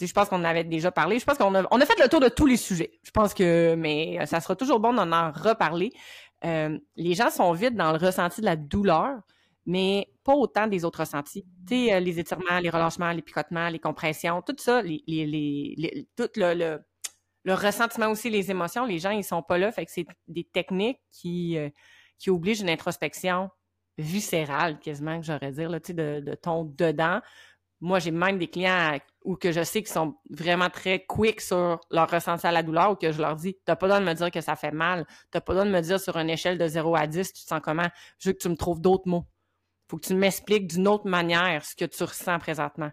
Je pense qu'on en avait déjà parlé. Je pense qu'on a, on a fait le tour de tous les sujets. Je pense que, mais ça sera toujours bon d'en en reparler. Euh, les gens sont vite dans le ressenti de la douleur, mais pas autant des autres ressentis. Tu sais, euh, les étirements, les relâchements, les picotements, les compressions, tout ça, tout le, le, ressentiment aussi, les émotions, les gens, ils sont pas là. Fait que c'est des techniques qui, euh, qui obligent une introspection viscérale, quasiment, que j'aurais dire, là, de ton dedans moi, j'ai même des clients où que je sais qu'ils sont vraiment très quick sur leur ressenti à la douleur ou que je leur dis T'as pas besoin de me dire que ça fait mal. T'as pas besoin de me dire sur une échelle de 0 à 10, tu te sens comment? Je veux que tu me trouves d'autres mots. Faut que tu m'expliques d'une autre manière ce que tu ressens présentement.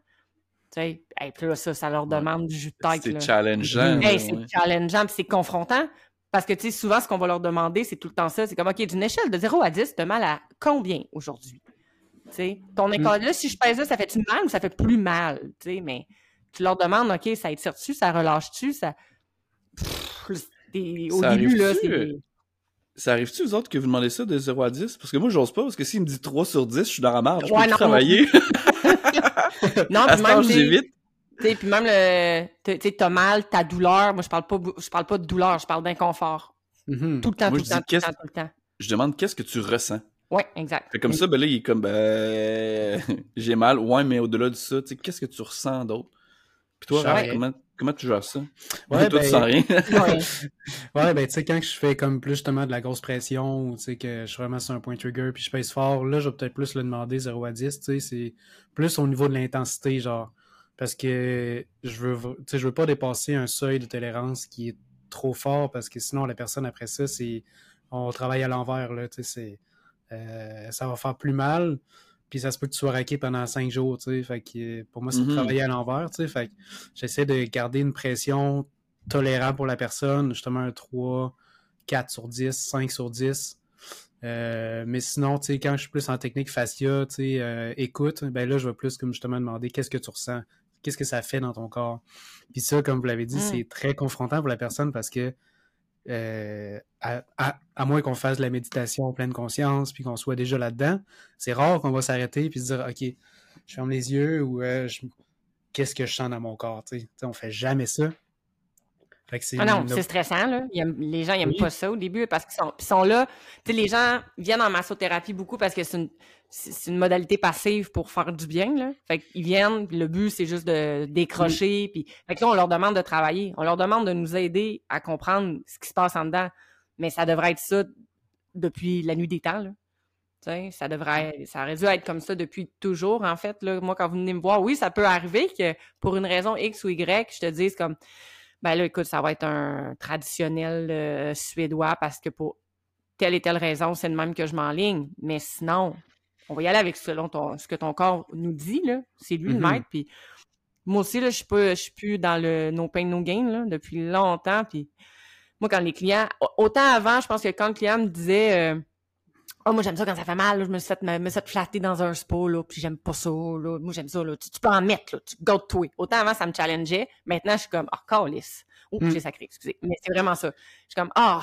Tu sais, puis là, ça, ça leur demande du jus de tête. C'est challengeant. c'est challengeant, puis c'est confrontant. Parce que, tu sais, souvent, ce qu'on va leur demander, c'est tout le temps ça. C'est comme, OK, d'une échelle de 0 à 10, tu as mal à combien aujourd'hui? Ton mm. école là, si je pèse là, ça fait-tu mal ou ça fait plus mal? Mais tu leur demandes, OK, ça étire-tu, ça relâche-tu, ça. au début, là, c'est. ça arrive-tu, vous autres, que vous demandez ça de 0 à 10? Parce que moi, j'ose pas, parce que s'il me dit 3 sur 10, je suis dans la marge. Je Ouais, peux non, travailler. Non, puis même, t'sais, puis même le, t'sais, t'as mal, ta douleur. Moi, je parle pas, je parle pas de douleur, je parle d'inconfort. Mhm. Tout le temps, Moi, tout le temps, dis tout le qu'est-ce- temps, tout le temps. Je demande qu'est-ce que tu ressens? Ouais, exact. Fait comme ça, ben là, il est comme, ben, j'ai mal. Ouais, mais au-delà de ça, tu sais, qu'est-ce que tu ressens d'autre? Puis toi, comment, comment tu gères ça? Ouais, toi, ben- tu sens rien. Ouais. Ouais, ben, tu sais, quand je fais comme plus justement de la grosse pression ou tu sais, que je suis vraiment sur un point trigger puis je pèse fort, là, je vais peut-être plus le demander 0 à 10, tu sais, c'est plus au niveau de l'intensité, genre. Parce que je veux, tu sais, je veux pas dépasser un seuil de tolérance qui est trop fort parce que sinon, la personne après ça, c'est, on travaille à l'envers, là, tu sais, c'est, euh, ça va faire plus mal. Puis ça se peut que tu sois raqué pendant cinq jours, tu sais. Fait que euh, pour moi, c'est de Mhm. travailler à l'envers, tu sais. Fait que j'essaie de garder une pression tolérable pour la personne, justement un 3, 4 sur 10, 5 sur 10. Euh, mais sinon, tu sais, quand je suis plus en technique fascia, tu sais, euh, écoute, ben là, je vais plus comme justement demander qu'est-ce que tu ressens, qu'est-ce que ça fait dans ton corps. Puis ça, comme vous l'avez dit, Mm. c'est très confrontant pour la personne parce que euh, à, moins qu'on fasse de la méditation en pleine conscience puis qu'on soit déjà là-dedans, c'est rare qu'on va s'arrêter puis se dire OK, je ferme les yeux ou euh, qu'est-ce que je sens dans mon corps, tu sais? Tu sais, on fait jamais ça. Ah non, c'est stressant, là. Aiment- les gens n'aiment Oui. pas ça au début parce qu'ils sont, ils sont là. Les gens viennent en massothérapie beaucoup parce que c'est une, modalité passive pour faire du bien, là. Fait qu'ils viennent, puis le but, c'est juste de décrocher. Puis, fait que là, on leur demande de travailler. On leur demande de nous aider à comprendre ce qui se passe en dedans. Mais ça devrait être ça depuis la nuit des temps, là. Ça devrait, ça aurait dû être comme ça depuis toujours, en fait. Là. Moi, quand vous venez me voir, oui, ça peut arriver que pour une raison X ou Y, je te dise comme, ben là, écoute, ça va être un traditionnel euh, suédois parce que pour telle et telle raison, c'est le même que je m'enligne. Mais sinon, on va y aller avec selon ton, ce que ton corps nous dit, là. C'est lui le Mhm. maître. Puis moi aussi, là, je suis pas, je suis plus dans le no pain, no gain, là, depuis longtemps. Puis moi, quand les clients, au- autant avant, je pense que quand le client me disait, euh, oh, moi, j'aime ça quand ça fait mal, là, je me suis fait, me, me suis fait flatter dans un spa, là, puis j'aime pas ça, là. Moi, j'aime ça, là. Tu, tu peux en mettre, là. Tu gardes toi. Autant avant, ça me challengeait. Maintenant, je suis comme, ah, calice. Oh, Mm. j'ai sacré, excusez. Mais c'est vraiment ça. Je suis comme, ah,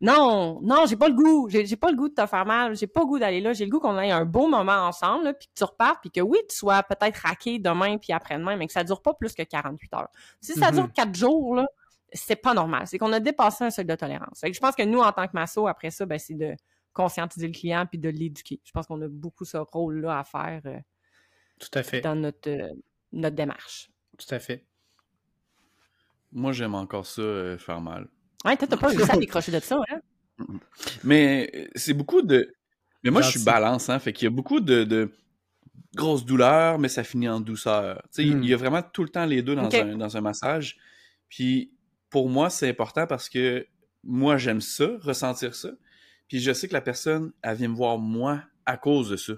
non, non, j'ai pas le goût. J'ai pas le goût de te faire mal. J'ai pas le goût d'aller là. J'ai le goût qu'on ait un beau moment ensemble, là, puis que tu repartes, puis que oui, tu sois peut-être raqué demain puis après-demain, mais que ça dure pas plus que 48 heures. Si ça Mhm. dure 4 jours, là, c'est pas normal. C'est qu'on a dépassé un seuil de tolérance. Fait que je pense que nous, en tant que masso, après ça, ben, c'est de conscientiser le client puis de l'éduquer. Je pense qu'on a beaucoup ce rôle-là à faire euh, Tout à fait. dans notre, euh, notre démarche. Tout à fait. Moi, j'aime encore ça, euh, faire mal. Ouais, toi, t'as pas réussi à décrocher de ça, hein? Mais c'est beaucoup de. Mais moi, je suis balance, hein. Fait qu'il y a beaucoup de, de grosses douleurs, mais ça finit en douceur. Tu sais, Hmm. il y a vraiment tout le temps les deux dans, un, dans un massage. Puis pour moi, c'est important parce que moi, j'aime ça, ressentir ça. Puis je sais que la personne, elle vient me voir moi à cause de ça.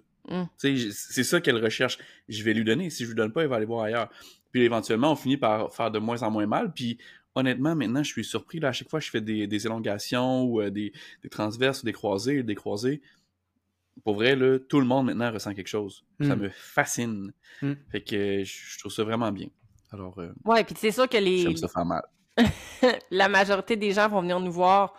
J- c'est ça qu'elle recherche. Je vais lui donner. Si je lui donne pas, elle va aller voir ailleurs. Puis éventuellement, on finit par faire de moins en moins mal. Puis honnêtement, maintenant, je suis surpris. Là, à chaque fois que je fais des, des élongations ou euh, des, des transverses ou des croisés, des croisés, pour vrai, là, tout le monde maintenant ressent quelque chose. Ça Mm. me fascine. Mm. Fait que je je trouve ça vraiment bien. Alors, euh, Ouais, puis c'est sûr que les, j'aime ça faire mal. la majorité des gens vont venir nous voir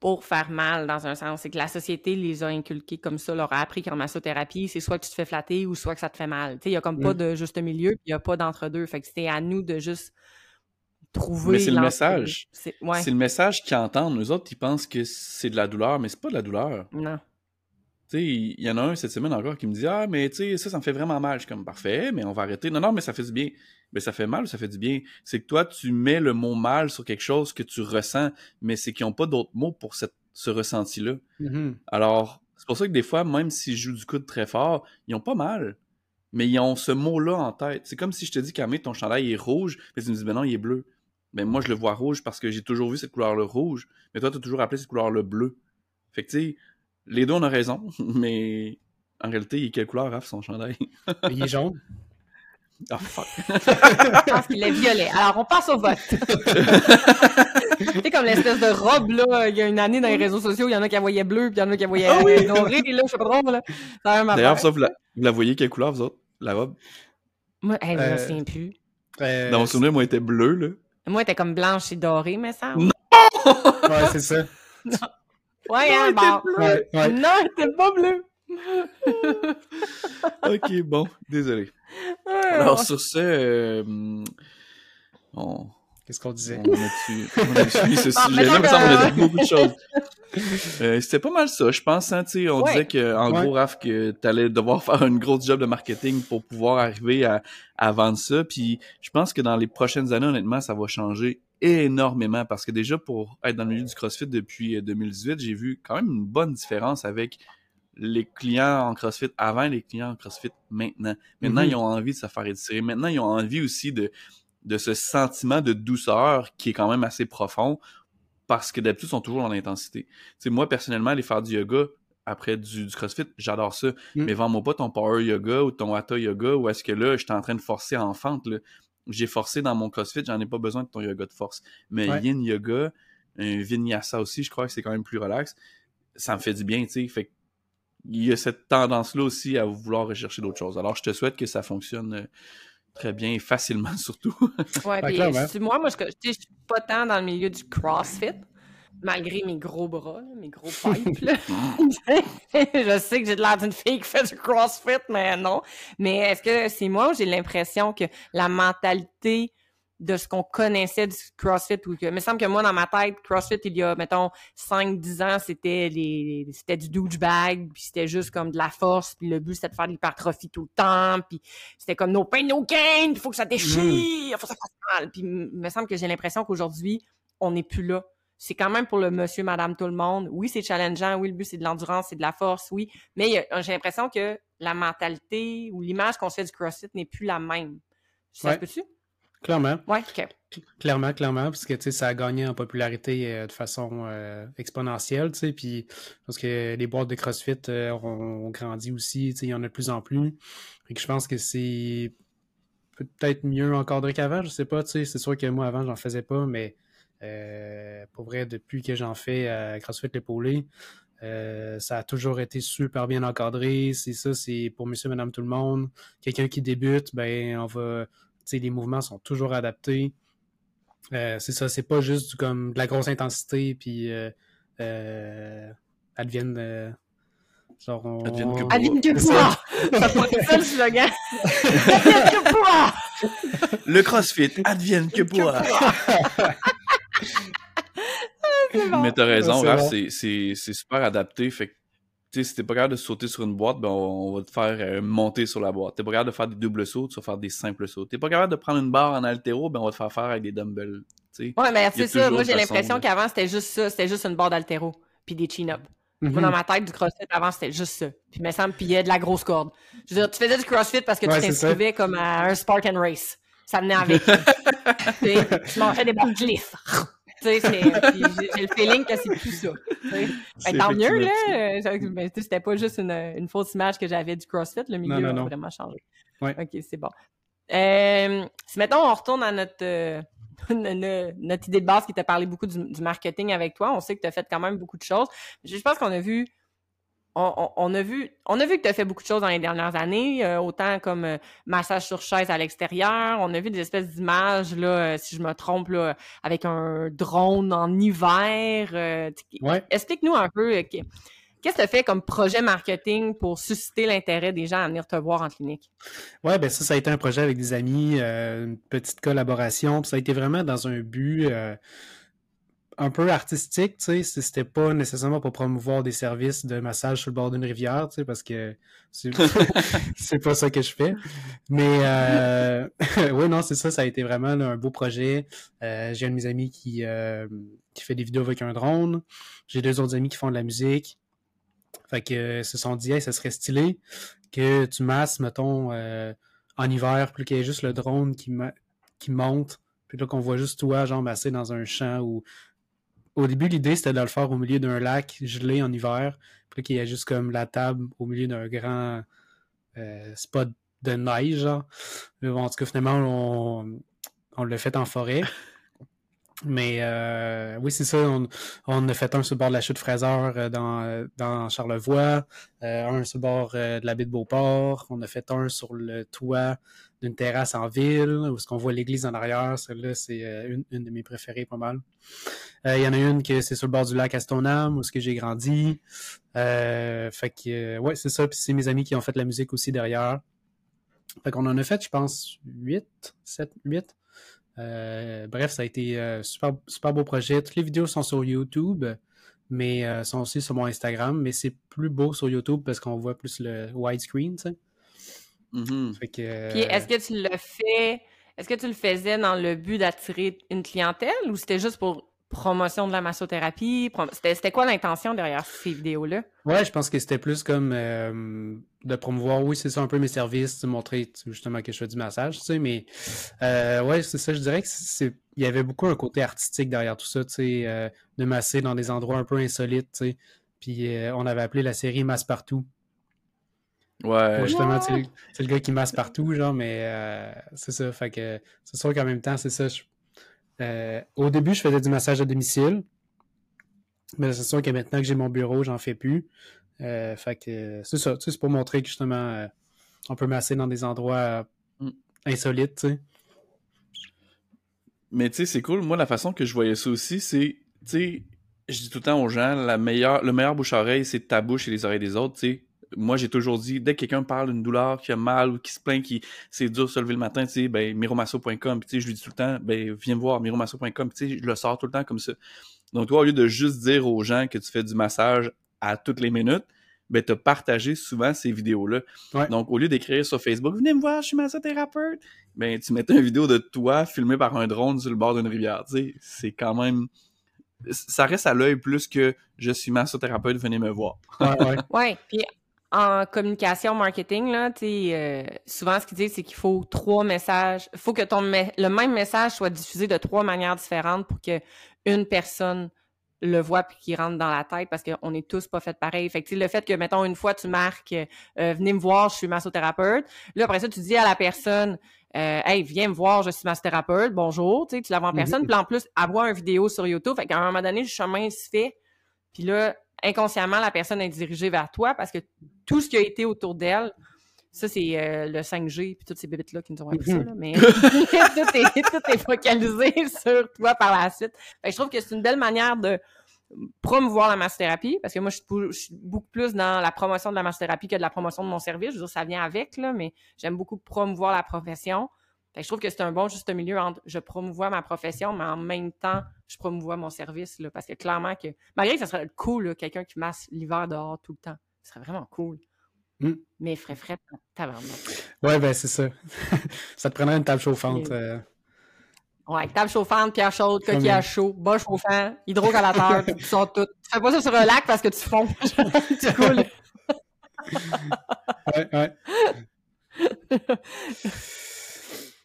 pour faire mal, dans un sens. C'est que la société les a inculqués comme ça, leur a appris qu'en massothérapie, c'est soit que tu te fais flatter ou soit que ça te fait mal. Tu sais, il y a comme pas Mm. de juste milieu, il y a pas d'entre-deux. Fait que c'est à nous de juste trouver Mais c'est le message. C'est- Ouais, C'est le message qu'ils entendent. Nous autres, ils pensent que c'est de la douleur, mais c'est pas de la douleur. non. Tu sais, il y en a un cette semaine encore qui me dit Ah, mais tu sais, ça, ça me fait vraiment mal. Je suis comme parfait, mais on va arrêter. Non, non, mais ça fait du bien. Mais ça fait mal ou ça fait du bien? C'est que toi, tu mets le mot mal sur quelque chose que tu ressens, mais c'est qu'ils n'ont pas d'autres mots pour cette, ce ressenti-là. Mhm. Alors, c'est pour ça que des fois, même s'ils jouent du coude très fort, ils ont pas mal. Mais ils ont ce mot-là en tête. C'est comme si je te dis, Camille, ton chandail est rouge, mais tu me dis, ben non, il est bleu. Ben moi, je le vois rouge parce que j'ai toujours vu cette couleur-là rouge, mais toi, tu as toujours appelé cette couleur-là bleu. Fait que, tu sais, les deux, on a raison, mais en réalité, il est quelle couleur, Raph, son chandail? Il est jaune. Ah, fuck. Je pense qu'il est violet. Alors, on passe au vote. C'est comme l'espèce de robe, là. Il y a une année dans les réseaux sociaux, il y en a qui la voyaient bleu, puis il y en a qui la voyaient Ah oui! doré, là, je sais pas trop, là. D'ailleurs, ça, vous la, vous la voyez quelle couleur, vous autres? La robe? Moi, hey, je me Euh, souviens plus. Euh, Dans mon souvenir, moi, elle était bleue, là. Moi, elle était comme blanche et dorée, mais ça. Non. Ouais, c'est ça. Ouais, hein, bon. Ouais, ouais. Non, t'es pas bleu. ok, bon, désolé. Ouais, Alors, on- sur ce, euh, on, Qu'est-ce qu'on disait? on a-tu on a suivi ce sujet-là? Il me mettons semble qu'on a dit beaucoup de choses. Euh, C'était pas mal ça, je pense. Hein, tu sais, on Ouais. disait que, en Ouais. gros, Raph, que t'allais devoir faire une grosse job de marketing pour pouvoir arriver à, à vendre ça. Puis, je pense que dans les prochaines années, honnêtement, ça va changer énormément parce que déjà, pour être dans le milieu du CrossFit depuis euh, 2018, j'ai vu quand même une bonne différence avec les clients en CrossFit avant les clients en CrossFit maintenant. Maintenant, Mhm. ils ont envie de se faire étirer. Maintenant, ils ont envie aussi de, de ce sentiment de douceur qui est quand même assez profond parce que d'habitude, ils sont toujours dans l'intensité. Tu sais, moi, personnellement, aller faire du yoga après du, du CrossFit, j'adore ça. Mm. Mais vends-moi pas ton Power Yoga ou ton Hatha Yoga où est-ce que là, j'étais en train de forcer en fente. Là. J'ai forcé dans mon CrossFit, j'en ai pas besoin de ton yoga de force. Mais Ouais. Yin Yoga, un Vinyasa aussi, je crois que c'est quand même plus relax. Ça me fait du bien, tu sais. Fait que il y a cette tendance-là aussi à vouloir rechercher d'autres choses. Alors, je te souhaite que ça fonctionne euh, très bien et facilement, surtout. Ouais, puis, moi, moi, je, sais, je suis pas tant dans le milieu du CrossFit, malgré mes gros bras, là, mes gros pipes. là. je sais que j'ai de l'air d'une fille qui fait du CrossFit, mais non. Mais est-ce que c'est moi ou j'ai l'impression que la mentalité de ce qu'on connaissait du CrossFit ou que, il me semble que moi, dans ma tête, CrossFit, il y a, mettons, 5-10 ans, c'était les, c'était du douchebag, puis c'était juste comme de la force, puis le but, c'était de faire de l'hypertrophie tout le temps, puis c'était comme no pain, no gain, il faut que ça déchire, il faut que ça fasse mal. Puis il me semble que j'ai l'impression qu'aujourd'hui, on n'est plus là. C'est quand même pour le monsieur, madame, tout le monde. Oui, c'est challengeant. Oui, le but, c'est de l'endurance, c'est de la force, oui. Mais a- j'ai l'impression que la mentalité ou l'image qu'on se fait du CrossFit n'est plus la même. Ça Ouais. se peut-tu? Clairement. Ouais, OK. Clairement, clairement, parce que tu sais, ça a gagné en popularité euh, de façon euh, exponentielle, tu sais, puis parce que les boîtes de CrossFit euh, ont, ont grandi aussi, tu sais, il y en a de plus en plus. Fait que je pense que c'est peut-être mieux encadré qu'avant, je sais pas, tu sais, c'est sûr que moi avant j'en faisais pas, mais euh, pour vrai, depuis que j'en fais à CrossFit l'épaulé, euh, ça a toujours été super bien encadré. C'est ça, c'est pour monsieur, madame, tout le monde. Quelqu'un qui débute, ben on va, tu sais, les mouvements sont toujours adaptés. Euh, c'est ça, c'est pas juste du, comme de la grosse intensité, puis euh, euh, advienne. euh, genre, on... Advienne que pourra. Advienne que pourra! Ça pourrait être ça le slogan! Advienne que pourra! Le CrossFit, advienne que pourra. Bon. Mais t'as raison, Ouais, c'est Raph, c'est- c'est c'est super adapté. Fait que, tu sais, si t'es pas capable de sauter sur une boîte, ben on, on va te faire euh, monter sur la boîte. T'es pas capable de faire des doubles sauts, tu vas faire des simples sauts. T'es pas capable de prendre une barre en altéro, ben on va te faire faire avec des dumbbells. Tu sais. Ouais, mais c'est ça. Moi, j'ai l'impression de- qu'avant, c'était juste ça. C'était juste une barre d'altéro. Puis des chin-ups. Moi, Mhm. dans ma tête, du CrossFit, avant, c'était juste ça. Puis, il me semble, puis il y a de la grosse corde. Je veux dire, tu faisais du CrossFit parce que Ouais, tu t'inscrivais comme à un Spartan Race. Ça venait avec. tu sais, tu mangeais des barres cliff. Tu sais, c'est- puis j'ai le feeling que c'est tout ça. Ben, tant mieux, là. Euh, ben, C'était pas juste une, une fausse image que j'avais du CrossFit. Le milieu non, a non. vraiment changé. Ouais. OK, c'est bon. Euh, si, mettons, on retourne à notre, euh, no- no- notre idée de base qui t'a parlé beaucoup du, du marketing avec toi, on sait que tu as fait quand même beaucoup de choses. Je je pense qu'on a vu on, on- on a vu on a vu que tu as fait beaucoup de choses dans les dernières années, euh, autant comme euh, massage sur chaise à l'extérieur. On a vu des espèces d'images, là, euh, si je me trompe, là, avec un drone en hiver. Ouais. Explique-nous un peu, qu'est- qu'est-ce que tu as fait comme projet marketing pour susciter l'intérêt des gens à venir te voir en clinique? Ouais, ben ça, ça a été un projet avec des amis, une petite collaboration. puis ça a été vraiment dans un but un peu artistique, tu sais. C'était pas nécessairement pour promouvoir des services de massage sur le bord d'une rivière, tu sais, parce que c'est pas ça que je fais. Mais euh, oui, non, c'est ça, ça a été vraiment là, un beau projet. Euh, J'ai un de mes amis qui, euh, qui fait des vidéos avec un drone. J'ai deux autres amis qui font de la musique. Fait que euh, se sont dit, hey, ça serait stylé que tu masses, mettons, euh, en hiver, plus qu'il y ait juste le drone qui, qui monte, puis là qu'on voit juste toi, genre, masser dans un champ ou. Au début, l'idée, c'était de le faire au milieu d'un lac gelé en hiver, puis qu'il y a juste comme la table au milieu d'un grand euh, spot de neige, genre. Mais bon, en tout cas, finalement, on, on l'a fait en forêt. Mais euh, oui, c'est ça. On, on a fait un sur le bord de la chute Fraser euh, dans, dans Charlevoix, euh, un sur le bord de la baie de Beauport. On a fait un sur le toit d'une terrasse en ville, où ce qu'on voit l'église en arrière. Celle-là, c'est une, une, de mes préférées pas mal. Il y en a une que c'est sur le bord du lac Astonam, où ce que j'ai grandi. fait que ouais, c'est ça. Puis c'est mes amis qui ont fait la musique aussi derrière. Fait qu'on en a fait, je pense, 8, 7, 8. bref, ça a été un super, super beau projet. Toutes les vidéos sont sur YouTube mais euh, sont aussi sur mon Instagram. Mais c'est plus beau sur YouTube parce qu'on voit plus le widescreen, tu sais. Mm-hmm. Puis est-ce que tu le fais, est-ce que tu le faisais dans le but d'attirer une clientèle ou c'était juste pour promotion de la massothérapie? C'était quoi l'intention derrière ces vidéos-là? Ouais, je pense que c'était plus comme euh, de promouvoir, oui, c'est ça un peu mes services, de montrer justement que je fais du massage, tu sais, mais euh, ouais, c'est ça, je dirais que c'est il y avait beaucoup un côté artistique derrière tout ça, tu sais, euh, de masser dans des endroits un peu insolites, tu sais. Puis on avait appelé la série Masse partout. Ouais. justement, c'est le, gars qui masse partout, genre, mais c'est ça. Fait que c'est sûr qu'en même temps, c'est ça. Euh, au début, je faisais du massage à domicile. Mais c'est sûr que maintenant que j'ai mon bureau, j'en fais plus. Euh, fait que c'est ça. c'est pour montrer que justement, euh, on peut masser dans des endroits mm. insolites, tu sais. Mais tu sais, c'est cool. Moi, la façon que je voyais ça aussi, c'est, tu sais, je dis tout le temps aux gens, la meilleure, le meilleur bouche-oreille, c'est ta bouche et les oreilles des autres, tu sais moi, j'ai toujours dit, dès que quelqu'un parle d'une douleur, qui a mal ou qui se plaint, qui c'est dur de se lever le matin, tu sais, ben, miromasso.com, tu sais, je lui dis tout le temps, ben, viens me voir, miromasso.com, tu sais, je le sors tout le temps comme ça. Donc, toi, au lieu de juste dire aux gens que tu fais du massage à toutes les minutes, ben, as partagé souvent ces vidéos-là. Donc, au lieu d'écrire sur Facebook, venez me voir, je suis massothérapeute, ben, tu mettais une vidéo de toi filmée par un drone sur le bord d'une rivière, tu sais, c'est quand même, ça reste à l'œil plus que je suis massothérapeute, venez me voir. Ouais, ouais. ouais. Puis en communication marketing, là, euh, souvent ce qu'ils disent, c'est qu'il faut trois messages. Il faut que ton le même message soit diffusé de trois manières différentes pour que une personne le voit puis qu'il rentre dans la tête parce qu'on est tous pas fait pareil. Fait que, le fait que, mettons, une fois, tu marques euh, Venez me voir, je suis massothérapeute », là, après ça, tu dis à la personne euh, Hey, viens me voir, je suis massothérapeute, bonjour », tu sais, tu la vois en personne. Mm-hmm. Puis en plus, avoir une vidéo sur YouTube. Fait qu'à un moment donné, le chemin se fait. Puis là, inconsciemment, la personne est dirigée vers toi parce que tout ce qui a été autour d'elle, ça, c'est euh, le 5G puis toutes ces bébites-là qui nous ont appris ça, là, mais tout, est, focalisé sur toi par la suite. je trouve que c'est une belle manière de promouvoir la massothérapie, parce que moi, je suis, beaucoup plus dans la promotion de la massothérapie que de la promotion de mon service. Je veux dire, ça vient avec, là, mais j'aime beaucoup promouvoir la profession je trouve que c'est un bon juste milieu entre je promouvois ma profession, mais en même temps, je promouvois mon service. Là, parce que clairement que. Malgré que ça serait cool, quelqu'un qui masse l'hiver dehors tout le temps. Ce serait vraiment cool. Hmm. Mais frais frais, tabarnak. Ouais, ben c'est ça. ça te prendrait une table chauffante. Euh... Ouais, table chauffante, pierre chaude, coquillage chaud, bas chauffant, hydrocalateur, tu sors tout. Tu fais pas ça sur un lac parce que tu fonds. tu coules. ouais, ouais.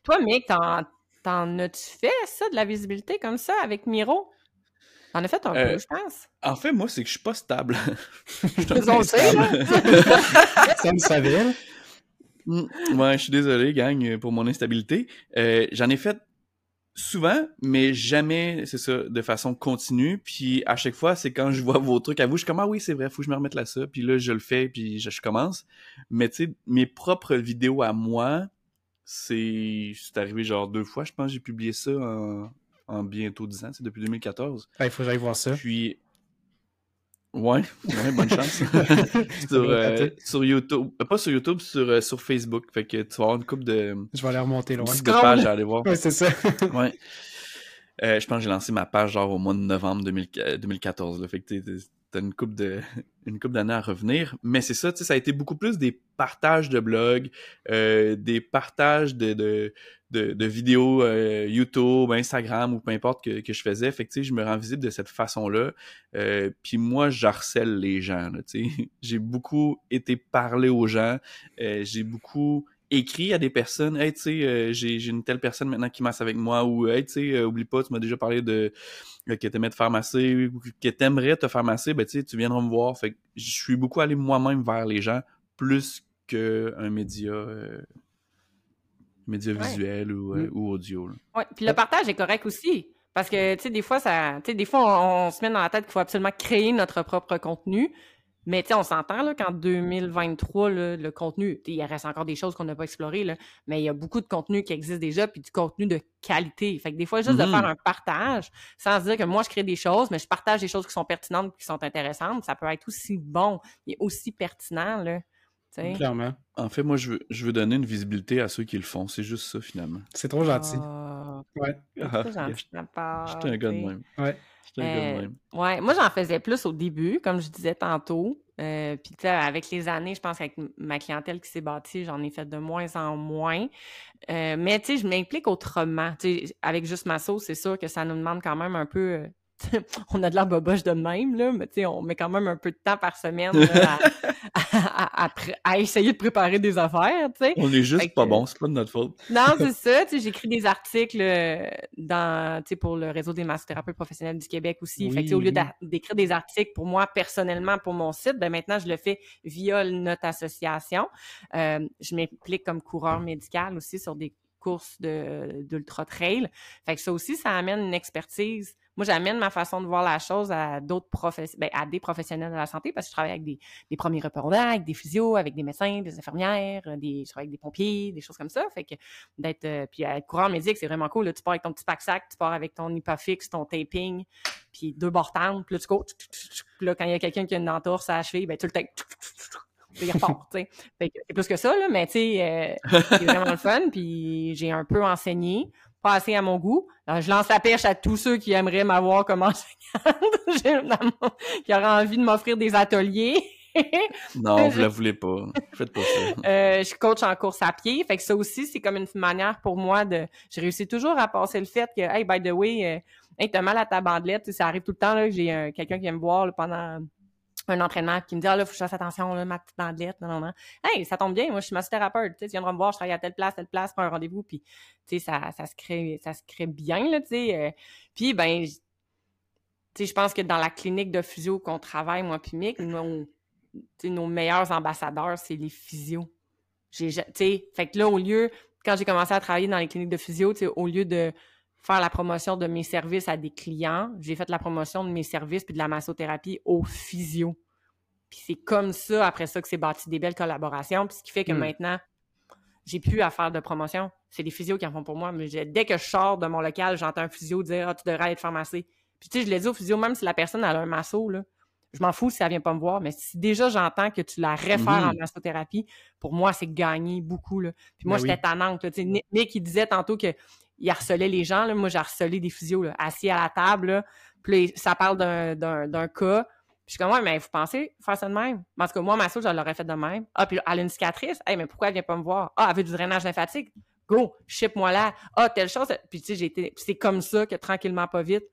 Toi, Mick, t'en as-tu fait ça, de la visibilité comme ça avec Miro? T'en as fait un peu, euh, je pense. En fait, moi, c'est que je suis pas stable. je suis stable. ça me savait. Mm. Ouais, je suis désolé, gang, pour mon instabilité. Euh, j'en ai fait souvent, mais jamais, c'est ça, de façon continue. Puis à chaque fois, c'est quand je vois vos trucs à vous, je suis comme, ah oui, c'est vrai, faut que je me remette là ça. Puis là, je le fais, puis je commence. Mais tu sais, mes propres vidéos à moi, c'est arrivé genre deux fois, je pense. J'ai publié ça en, en bientôt 10 ans, c'est depuis 2014. Il faut que j'aille voir ça. Puis, ouais, ouais bonne chance. sur, euh, sur, YouTube, euh, pas sur YouTube, sur, euh, sur Facebook. Fait que tu vas avoir une coupe de. Je vais aller remonter loin. De pages à aller voir. Ouais, c'est ça. ouais. je pense que j'ai lancé ma page genre au mois de novembre 2014. Là. Fait que une coupe de une coupe d'années à revenir. Mais c'est ça, tu sais, ça a été beaucoup plus des partages de blogs, euh, des partages de, vidéos euh, YouTube, Instagram ou peu importe que, je faisais. Fait je me rends visible de cette façon-là. Euh, puis moi, j'harcèle les gens. Tu sais. J'ai beaucoup été parler aux gens. j'ai beaucoup écrit à des personnes, hey, tu sais, euh, j'ai une telle personne maintenant qui masse avec moi, ou hey, tu sais, euh, oublie pas, tu m'as déjà parlé de euh, que t'aimais te faire masser, ou que t'aimerais te faire masser, ben tu sais, tu viendras me voir. Fait que je suis beaucoup allé moi-même vers les gens, plus qu'un média, média visuel ou, mm. ou audio. Oui, puis le partage est correct aussi. Parce que, tu sais, des fois, ça, tu sais, des fois, on, se met dans la tête qu'il faut absolument créer notre propre contenu. Mais tu sais, on s'entend là qu'en 2023, là, le contenu, il reste encore des choses qu'on n'a pas explorées, là, mais il y a beaucoup de contenu qui existe déjà, puis du contenu de qualité. Fait que des fois, juste de Mhm. faire un partage, sans se dire que moi, je crée des choses, mais je partage des choses qui sont pertinentes, qui sont intéressantes, ça peut être aussi bon et aussi pertinent, là. Clairement. En fait, moi, je veux, je veux donner une visibilité à ceux qui le font. C'est juste ça, finalement. C'est trop gentil. Ah, Ouais. Ah, J'étais un gars de même. Ouais. J'étais un gars de Euh, même. Ouais, moi j'en faisais plus au début, comme je disais tantôt. Euh, Puis tu sais, avec les années, je pense qu'avec ma clientèle qui s'est bâtie, j'en ai fait de moins en moins. Euh, mais tu sais, je m'implique autrement. Tu sais, avec juste ma sauce, c'est sûr que ça nous demande quand même un peu. on a de l'air boboche de même, là, mais tu sais, on met quand même un peu de temps par semaine là, à, à- à pré- à essayer de préparer des affaires, tu sais. On est juste pas bon, c'est pas de notre faute. Non, c'est ça. Tu sais, j'écris des articles euh, dans, tu sais, pour le réseau des massothérapeutes professionnels du Québec aussi. fait que, au lieu d'écrire des articles pour moi personnellement pour mon site, ben maintenant je le fais via notre association. Euh, je m'implique comme coureur médical aussi sur des courses de d'ultra trail. Fait que ça aussi, ça amène une expertise. Moi, j'amène ma façon de voir la chose à d'autres ben, à des professionnels de la santé parce que je travaille avec des, des premiers répondants, avec des physios, avec des médecins, des infirmières, euh, des, je travaille avec des pompiers, des choses comme ça. Fait que d'être euh, puis être coureur médic, c'est vraiment cool. Là. Tu pars avec ton petit pack-sac, tu pars avec ton Hypafix, ton taping, puis deux bortantes, puis là, tu cours. là, quand il y a quelqu'un qui a une entorse à la cheville, ben tu le tapes. il repart, tu sais. C'est plus que ça, là, mais tu sais, euh, c'est vraiment le fun. Puis j'ai un peu enseigné, pas assez à mon goût. Alors, je lance la perche à tous ceux qui aimeraient m'avoir comme enseignante, qui auraient envie de m'offrir des ateliers. Non, vous la voulez pas. Faites pas ça. Euh, je coach en course à pied. Fait que ça aussi, c'est comme une manière pour moi de. Je réussis toujours à passer le fait que, hey, by the way, euh, hey, t'as mal à ta bandelette. Ça arrive tout le temps là, j'ai euh, quelqu'un qui vient me voir là, pendant un entraînement qui me dit Ah là, faut que je fasse attention, là, ma petite bandelette. Non, non, non. Hey, ça tombe bien, moi, je suis massothérapeute. Tu viendras me voir, je travaille à telle place, telle place, prends un rendez-vous, puis tu sais, ça, ça se crée, ça se crée bien, là, tu sais. euh. puis ben, tu sais, je pense que dans la clinique de physio qu'on travaille, moi puis Mick, nos, nos meilleurs ambassadeurs, c'est les physios. J'ai, ja- tu sais, fait que là, au lieu, quand j'ai commencé à travailler dans les cliniques de physio, tu sais, au lieu de faire la promotion de mes services à des clients, j'ai fait la promotion de mes services puis de la massothérapie aux physio. Puis c'est comme ça, après ça, que c'est bâti des belles collaborations. Puis ce qui fait que Hmm. maintenant, j'ai plus à faire de promotion. C'est les physios qui en font pour moi. Mais dès que je sors de mon local, j'entends un physio dire Ah, tu devrais être pharmacé. Puis tu sais, je l'ai dit au physio, même si la personne elle a un masso, là, je m'en fous si elle vient pas me voir. Mais si déjà j'entends que tu la réfères en massothérapie, pour moi, c'est gagné beaucoup. Là. Puis moi, Ben j'étais oui. tannante. là. Nick, Nick, il disait tantôt que il harcelait les gens. Là. Moi, j'ai harcelé des physios là, assis à la table. Là. Puis là, ça parle d'un, cas. Puis je suis comme, ouais, mais vous pensez faire ça de même? En tout cas, moi, ma sauce, je l'aurais fait de même. Ah, puis elle a une cicatrice? Hey, mais pourquoi elle vient pas me voir? Ah, elle veut du drainage lymphatique? Go, ship-moi là. Ah, telle chose. Puis tu sais, j'ai été... puis c'est comme ça que tranquillement, pas vite,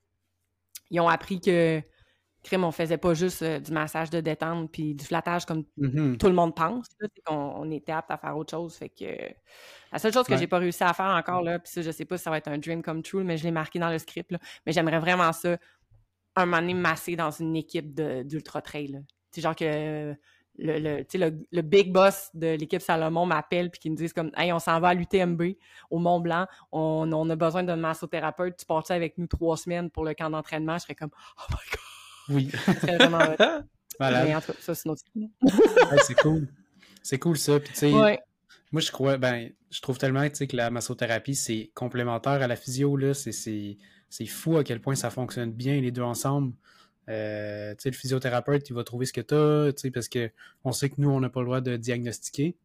ils ont appris que, crème, on faisait pas juste euh, du massage de détente puis du flattage comme Mhm. tout le monde pense, là, c'est qu'on on était apte à faire autre chose. Fait que euh, la seule chose que Ouais. j'ai pas réussi à faire encore, là, puis ça, je sais pas si ça va être un dream come true, mais je l'ai marqué dans le script, là, mais j'aimerais vraiment ça, un moment donné, masser dans une équipe de- d'ultra trail. là. Tu sais, genre que le, le, le big boss de l'équipe Salomon m'appelle puis qu'ils me disent comme Hey, on s'en va à l'UTMB au Mont Blanc, on, on a besoin d'un massothérapeute, tu pars avec nous trois semaines pour le camp d'entraînement, je serais comme Oh my god, Oui. vraiment hot. Voilà. Mais en tout cas, ça, c'est. Ouais, c'est cool. C'est cool ça. Puis, tu sais, Ouais. moi, je crois, ben, je trouve tellement que la massothérapie, c'est complémentaire à la physio. C'est, c'est, c'est fou à quel point ça fonctionne bien, les deux ensemble. Euh, le physiothérapeute, il va trouver ce que tu as, parce que on sait que nous, on n'a pas le droit de diagnostiquer.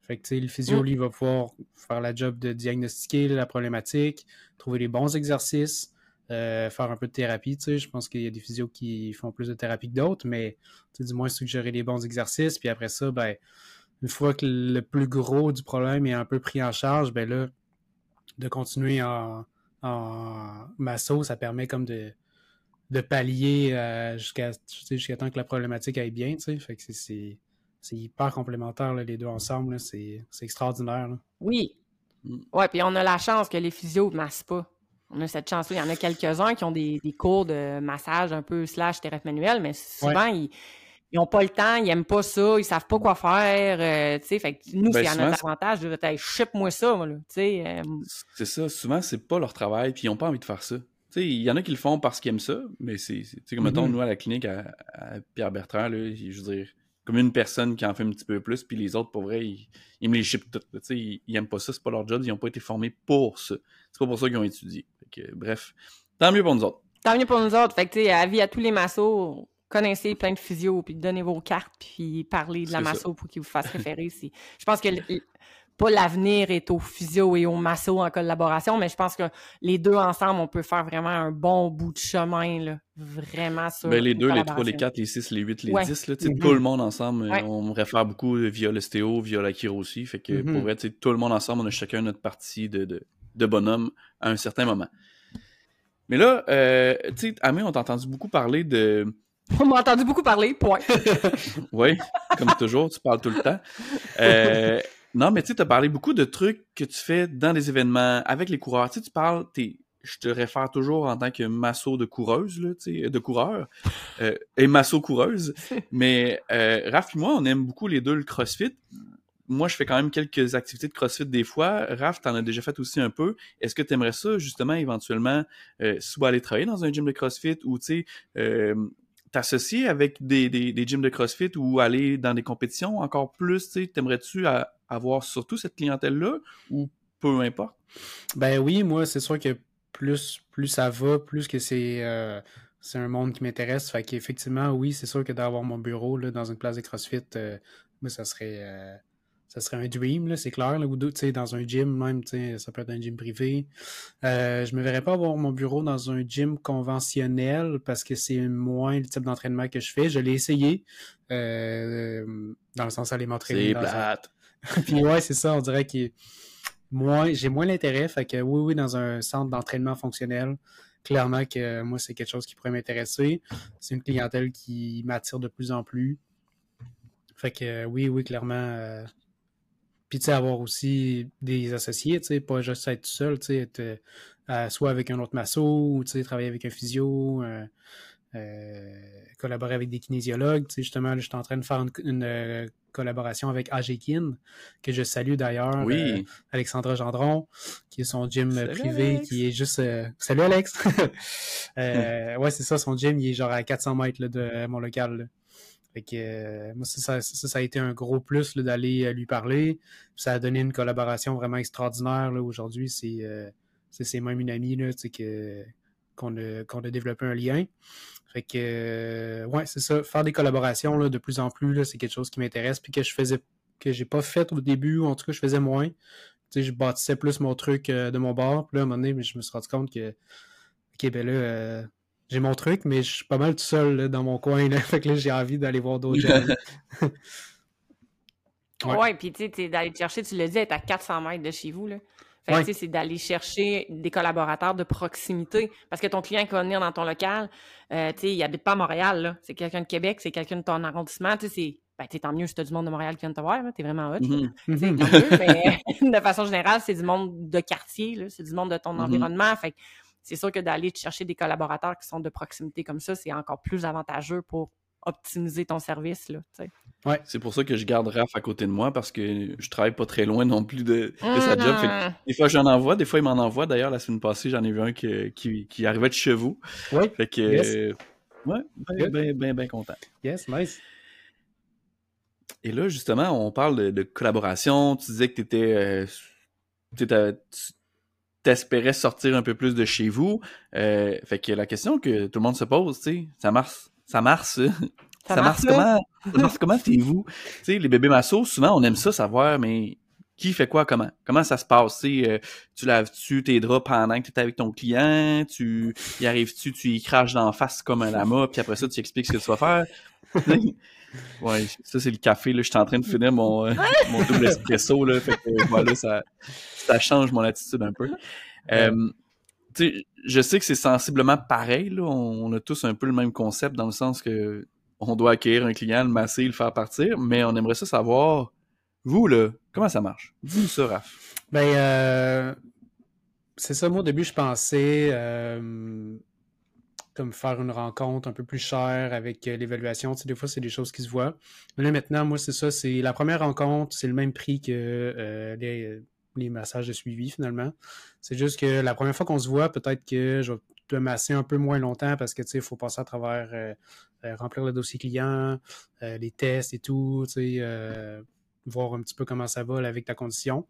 Fait que, le physio, Mm. lui, va pouvoir faire la job de diagnostiquer la problématique, trouver les bons exercices, euh, faire un peu de thérapie, tu sais. Je pense qu'il y a des physios qui font plus de thérapie que d'autres, mais, tu sais, du moins suggérer les bons exercices, puis après ça, ben, une fois que le plus gros du problème est un peu pris en charge, ben là, de continuer en, en masso, ça permet comme de, de pallier euh, jusqu'à tu sais, jusqu'à temps que la problématique aille bien, tu sais. Fait que c'est- c'est c'est hyper complémentaire, là, les deux ensemble. C'est c'est extraordinaire, là. Oui. Mm. Ouais, puis on a la chance que les physios ne massent pas. On a cette chance-là. Il y en a quelques-uns qui ont des, des cours de massage un peu slash thérapie manuelle, mais souvent, ils n'ont pas le temps, ils n'aiment pas ça, ils savent pas quoi faire. euh, tu sais, fait que nous, Ben, c'est à souvent, c'est- avantage de dire, Hey, ship-moi ça, moi, là. Tu sais, euh, C'est ça. Souvent, c'est pas leur travail, puis ils ont pas envie de faire ça. il y en a qui le font parce qu'ils aiment ça, mais c'est, comme mettons, Mhm. nous à la clinique à, à Pierre Bertrand, là, je veux dire, comme une personne qui en fait un petit peu plus, puis les autres, pour vrai, ils, ils me les chipent toutes. Ils, ils aiment pas ça, c'est pas leur job, ils n'ont pas été formés pour ça. C'est pas pour ça qu'ils ont étudié. Fait que, bref, tant mieux pour nous autres. Tant mieux pour nous autres. Fait que, tu sais, avis à tous les massos, connaissez plein de physio, puis donnez vos cartes, puis parlez de la ça. masso pour qu'ils vous fassent référer. si- Je pense que pas l'avenir est au physio et au masso en collaboration, mais je pense que les deux ensemble, on peut faire vraiment un bon bout de chemin, là. Vraiment sur Ben, les deux, les trois, les quatre, les six, les huit, les Ouais. dix, là, Mhm. tout le monde ensemble, euh, Ouais. on me réfère beaucoup via l'ostéo, via la chiro aussi. Fait que Mhm. pour vrai, tu sais, tout le monde ensemble, on a chacun notre partie de, de, de bonhomme à un certain moment. Mais là, euh, tu sais, Amé, on t'a entendu beaucoup parler de. On m'a entendu beaucoup parler, point. Oui, comme toujours, tu parles tout le temps. Euh, non, mais tu sais, tu as parlé beaucoup de trucs que tu fais dans des événements avec les coureurs. Tu sais, tu parles, t'es- je te réfère toujours en tant que masso de coureuse, là, de coureur, euh, et masso coureuse. Mais euh, Raph et moi, on aime beaucoup les deux le CrossFit. Moi, je fais quand même quelques activités de CrossFit des fois. Raph, t'en as déjà fait aussi un peu. Est-ce que tu aimerais ça, justement, éventuellement, euh, soit aller travailler dans un gym de CrossFit ou, tu sais, euh, t'associer avec des, des, des gyms de CrossFit ou aller dans des compétitions encore plus, tu sais, t'aimerais-tu avoir surtout cette clientèle-là ou peu importe? Ben oui, moi, c'est sûr que plus, plus ça va, plus que c'est euh, un monde qui m'intéresse. Fait qu'effectivement, oui, c'est sûr que d'avoir mon bureau là, dans une place de CrossFit, euh, moi, ça serait euh, ça serait un dream, c'est clair. Là, ou dans un gym même, ça peut être un gym privé. Euh, je me verrais pas avoir mon bureau dans un gym conventionnel parce que c'est moins le type d'entraînement que je fais. Je l'ai essayé. euh, dans le sens aller m'entraîner. C'est un- plate. puis ouais, c'est ça, on dirait que moi, j'ai moins l'intérêt. Fait que oui, oui, dans un centre d'entraînement fonctionnel, clairement que moi, c'est quelque chose qui pourrait m'intéresser. C'est une clientèle qui m'attire de plus en plus. Fait que oui, oui, clairement. euh, Puis tu sais, avoir aussi des associés, tu sais, pas juste être tout seul, tu sais, être euh, soit avec un autre masso, ou tu sais, travailler avec un physio, collaborer avec des kinésiologues. Tu sais, justement, là, je suis en train de faire une, une, euh, collaboration avec AGKIN, que je salue d'ailleurs. euh, Oui. Alexandra Gendron, qui est son gym euh, Salut, privé, Alex. qui est juste... euh, Salut Alex! Euh, ouais, c'est ça, son gym, il est genre à 400 mètres là, de mon local. là. Fait que euh, moi, ça, ça, ça, a été un gros plus d'aller euh, lui parler. Ça a donné une collaboration vraiment extraordinaire. là. Aujourd'hui, c'est euh, c'est même une amie là, que qu'on a, qu'on a développé un lien. Fait que, euh, ouais, c'est ça. Faire des collaborations là, de plus en plus, là, c'est quelque chose qui m'intéresse. Puis que je faisais, que j'ai pas fait au début, ou en tout cas, je faisais moins. Tu sais, je bâtissais plus mon truc euh, de mon bord. Puis là, à un moment donné, je me suis rendu compte que, ok, ben là, euh, j'ai mon truc, mais je suis pas mal tout seul là, dans mon coin. Là. Fait que là, j'ai envie d'aller voir d'autres gens. Ouais. Ouais, puis tu sais, d'aller te chercher, tu l'as dit, être à 400 mètres de chez vous, là. Fait c'est d'aller chercher des collaborateurs de proximité. Parce que ton client qui va venir dans ton local, euh, il habite pas à Montréal. C'est quelqu'un de Québec, c'est quelqu'un de ton arrondissement. Ben, tant mieux si du monde de Montréal qui vient te voir. T'es vraiment hot. Mhm. Mhm. tant mieux, mais de façon générale, c'est du monde de quartier. C'est du monde de ton Mhm. environnement. Fait c'est sûr que d'aller chercher des collaborateurs qui sont de proximité comme ça, c'est encore plus avantageux pour optimiser ton service, là. tu sais. C'est pour ça que je garde Raph à côté de moi parce que je travaille pas très loin non plus de, de sa job. Fait que Mhm. des fois, j'en envoie, des fois, il m'en envoie. D'ailleurs, la semaine passée, j'en ai vu un qui, qui, qui arrivait de chez vous. Ouais. Fait que, Yes. euh, ouais, ben, ben, ben, ben content. Yes, nice. Et là, justement, on parle de, de collaboration. Tu disais que euh, tu t'espérais sortir un peu plus de chez vous. Euh, fait que la question que tout le monde se pose, tu sais, ça marche, ça marche, ça. Ça Ça, marche, comment? Ça marche comment chez vous? Tu sais, les bébés massos, souvent, on aime ça savoir, mais qui fait quoi comment? Comment ça se passe? Tu euh, tu laves-tu tes draps pendant que tu es avec ton client? Tu y arrives-tu, tu y craches d'en face comme un lama, puis après ça, tu expliques ce que tu vas faire? ouais, ça, c'est le café. Là. Je suis en train de finir mon, euh, mon double espresso. Là, fait que voilà, ça, ça change mon attitude un peu. Euh, je sais que c'est sensiblement pareil. On, a tous un peu le même concept dans le sens que on doit accueillir un client, le masser, le faire partir, mais on aimerait ça savoir, vous, là, comment ça marche? Dis-nous ça, Raph? Ben, euh, c'est ça, moi, au début, je pensais euh, comme faire une rencontre un peu plus chère avec euh, l'évaluation. Des fois, c'est des choses qui se voient. Mais là, maintenant, moi, c'est ça, c'est la première rencontre, c'est le même prix que les massages de suivi, finalement. C'est juste que la première fois qu'on se voit, peut-être que je vais de masser un peu moins longtemps parce que, tu sais, il faut passer à travers, remplir le dossier client, les tests et tout, tu sais, voir un petit peu comment ça va avec ta condition.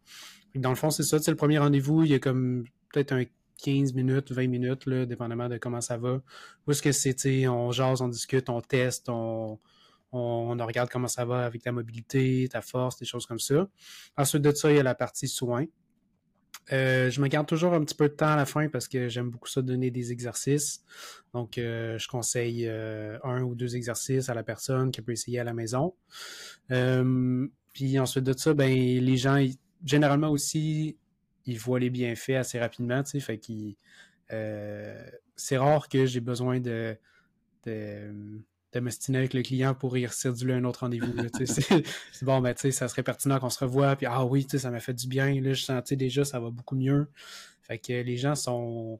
Dans le fond, c'est ça, c'est le premier rendez-vous, il y a comme peut-être un 15 minutes, 20 minutes, là, dépendamment de comment ça va. Où est-ce que c'est, on jase, on discute, on teste, on, on, regarde comment ça va avec ta mobilité, ta force, des choses comme ça. Ensuite de ça, il y a la partie soins. Euh, je me garde toujours un petit peu de temps à la fin parce que j'aime beaucoup ça donner des exercices. Donc, euh, je conseille euh, un ou deux exercices à la personne qui peut essayer à la maison. puis ensuite de ça, ben les gens, généralement aussi, ils voient les bienfaits assez rapidement, c'est rare que j'ai besoin de de m'estiner avec le client pour y recevoir un autre rendez-vous. c'est bon, ben, ça serait pertinent qu'on se revoie, puis ah oui, ça m'a fait du bien, là, je sentais déjà, ça va beaucoup mieux. Fait que les gens sont.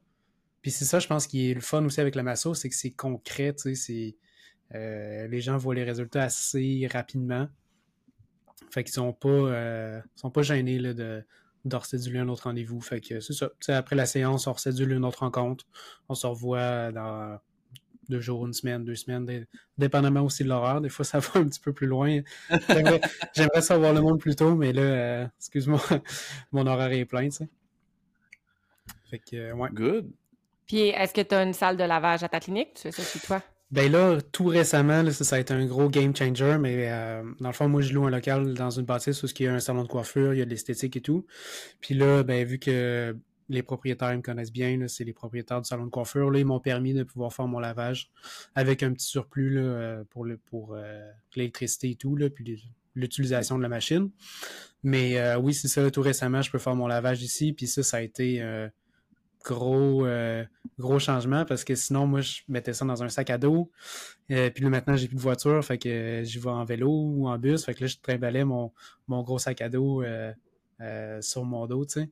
Puis c'est ça, je pense, qui est le fun aussi avec la masso, c'est que c'est concret, c'est. Euh, les gens voient les résultats assez rapidement. Fait qu'ils sont pas euh, sont pas gênés là, de, recéduler un autre rendez-vous. Fait que c'est ça. sais, après la séance, on recédule une autre rencontre. On se revoit dans deux jours, une semaine, deux semaines, dépendamment aussi de l'horaire. Des fois, ça va un petit peu plus loin. J'aimerais savoir le monde plus tôt, mais là, euh, excuse-moi, mon horaire est plein, tu sais. Fait que, euh, ouais. Good. Puis, est-ce que tu as une salle de lavage à ta clinique? Tu fais ça chez toi? Ben là, tout récemment, ça, a été un gros game changer, mais euh, dans le fond, moi, je loue un local dans une bâtisse où il y a un salon de coiffure, il y a de l'esthétique et tout. Puis là, ben, vu que les propriétaires me connaissent bien, c'est les propriétaires du salon de coiffure. Ils m'ont permis de pouvoir faire mon lavage avec un petit surplus euh, pour, euh, l'électricité et tout, puis l'utilisation de la machine. Mais euh, oui, c'est ça, tout récemment, je peux faire mon lavage ici, puis ça, ça a été gros gros changement parce que sinon, moi, je mettais ça dans un sac à dos. puis là, maintenant, j'ai plus de voiture, fait que j'y vais en vélo ou en bus. Fait que là, je trimballais mon gros sac à dos sur mon dos, tu sais.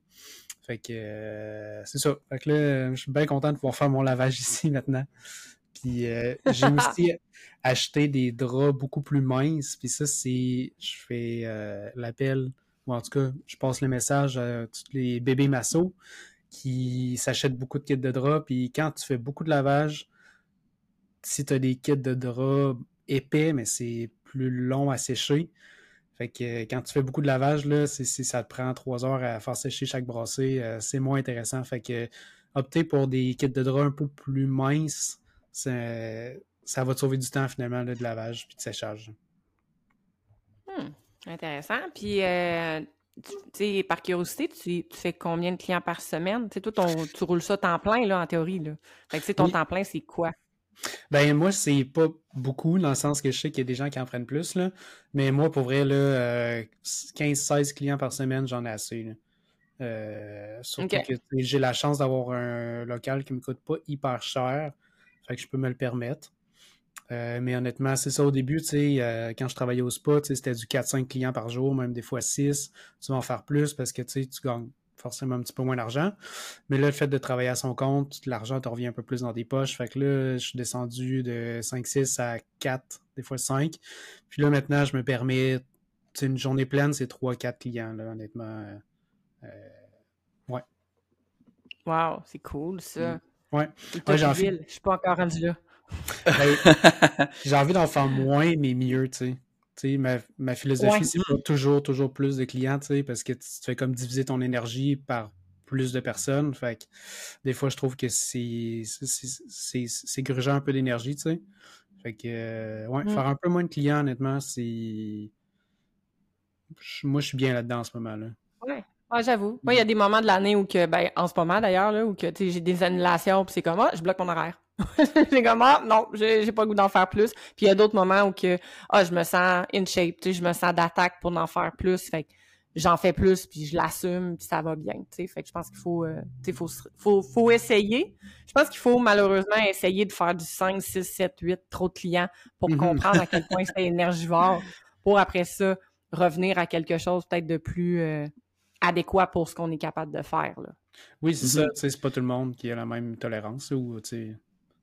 Fait que euh, c'est ça. Fait que là, je suis bien content de pouvoir faire mon lavage ici maintenant. Puis euh, j'ai aussi acheté des draps beaucoup plus minces. Puis ça, c'est. Je fais euh, l'appel, ou en tout cas, je passe le message à tous les bébés massos qui s'achètent beaucoup de kits de draps. Puis quand tu fais beaucoup de lavage, si tu as des kits de draps épais, mais c'est plus long à sécher, fait que euh, quand tu fais beaucoup de lavage, là, c'est, ça te prend trois heures à faire sécher chaque brassée. Euh, c'est moins intéressant. Fait que opter pour des kits de drap un peu plus minces, ça, va te sauver du temps finalement de lavage puis de séchage. Hmm, intéressant. Puis euh, tu, par curiosité, tu, fais combien de clients par semaine? Tu toi, tu roules ça temps plein là, en théorie. Là. Fait que ton temps plein, c'est quoi? Ben moi, c'est pas beaucoup, dans le sens que je sais qu'il y a des gens qui en prennent plus, là. Mais moi, pour vrai, là, 15-16 euh, clients par semaine, j'en ai assez. Euh, surtout que j'ai la chance d'avoir un local qui me coûte pas hyper cher. Fait que je peux me le permettre. Euh, mais honnêtement, c'est ça au début, tu sais, quand je travaillais au spa, c'était du 4-5 clients par jour, même des fois 6. Tu vas en faire plus parce que tu gagnes forcément un petit peu moins d'argent. Mais là, le fait de travailler à son compte, l'argent te revient un peu plus dans tes poches. Fait que là, je suis descendu de 5-6 à 4, des fois 5. Puis là, maintenant, je me permets, c'est une journée pleine, c'est 3-4 clients, là, honnêtement. Euh, ouais. Wow, c'est cool, ça. Mm. Ouais. ouais j'ai envie... Je suis pas encore rendu là. Ben, j'ai envie d'en faire moins, mais mieux, tu sais ma, ma philosophie, c'est pas toujours, toujours plus de clients, parce que tu fais comme diviser ton énergie par plus de personnes. Fait que des fois, je trouve que c'est grugeant un peu d'énergie, tu sais. Fait que, euh, ouais, mm. faire un peu moins de clients, honnêtement, c'est. Moi, je suis bien là-dedans en ce moment-là. Ouais. j'avoue. Moi, il y a des moments de l'année où que, ben, en ce moment d'ailleurs, où que j'ai des annulations, puis c'est comme, ah, je bloque mon horaire. j'ai comme, ah, non, j'ai pas le goût d'en faire plus. Puis il y a d'autres moments où que, ah, je me sens in shape, je me sens d'attaque pour en faire plus. Fait que j'en fais plus, puis je l'assume, puis ça va bien, tu Fait que je pense qu'il faut, euh, faut, faut, faut essayer. Je pense qu'il faut malheureusement essayer de faire du 5, 6, 7, 8, trop de clients pour mm-hmm. comprendre à quel point c'est énergivore, pour après ça revenir à quelque chose peut-être de plus euh, adéquat pour ce qu'on est capable de faire. Là. Oui, c'est ça. Mm-hmm. C'est pas tout le monde qui a la même tolérance ou,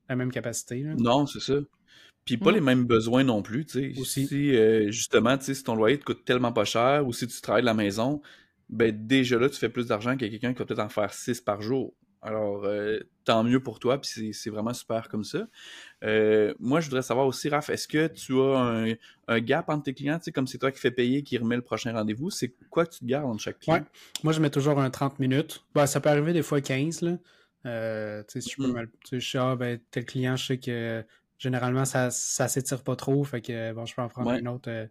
la même capacité. Non, c'est ça. Puis pas les mêmes besoins non plus, tu sais. Si, euh, justement, tu sais, si ton loyer te coûte tellement pas cher ou si tu travailles de la maison, ben déjà là, tu fais plus d'argent que quelqu'un qui va peut-être en faire 6 par jour. Alors, euh, tant mieux pour toi, puis c'est vraiment super comme ça. Euh, moi, je voudrais savoir aussi, Raph, est-ce que tu as un, gap entre tes clients, tu sais, comme c'est toi qui fais payer, qui remet le prochain rendez-vous, c'est quoi que tu te gardes entre chaque client? Ouais. Moi, je mets toujours un 30 minutes. Ben, ça peut arriver des fois 15, là. Euh, tu sais, si je peux mm. mal... Tu sais, je sais, ah, ben, tel client, je sais que généralement, ça, ça s'étire pas trop. Fait que, bon, je peux en prendre un autre. Euh,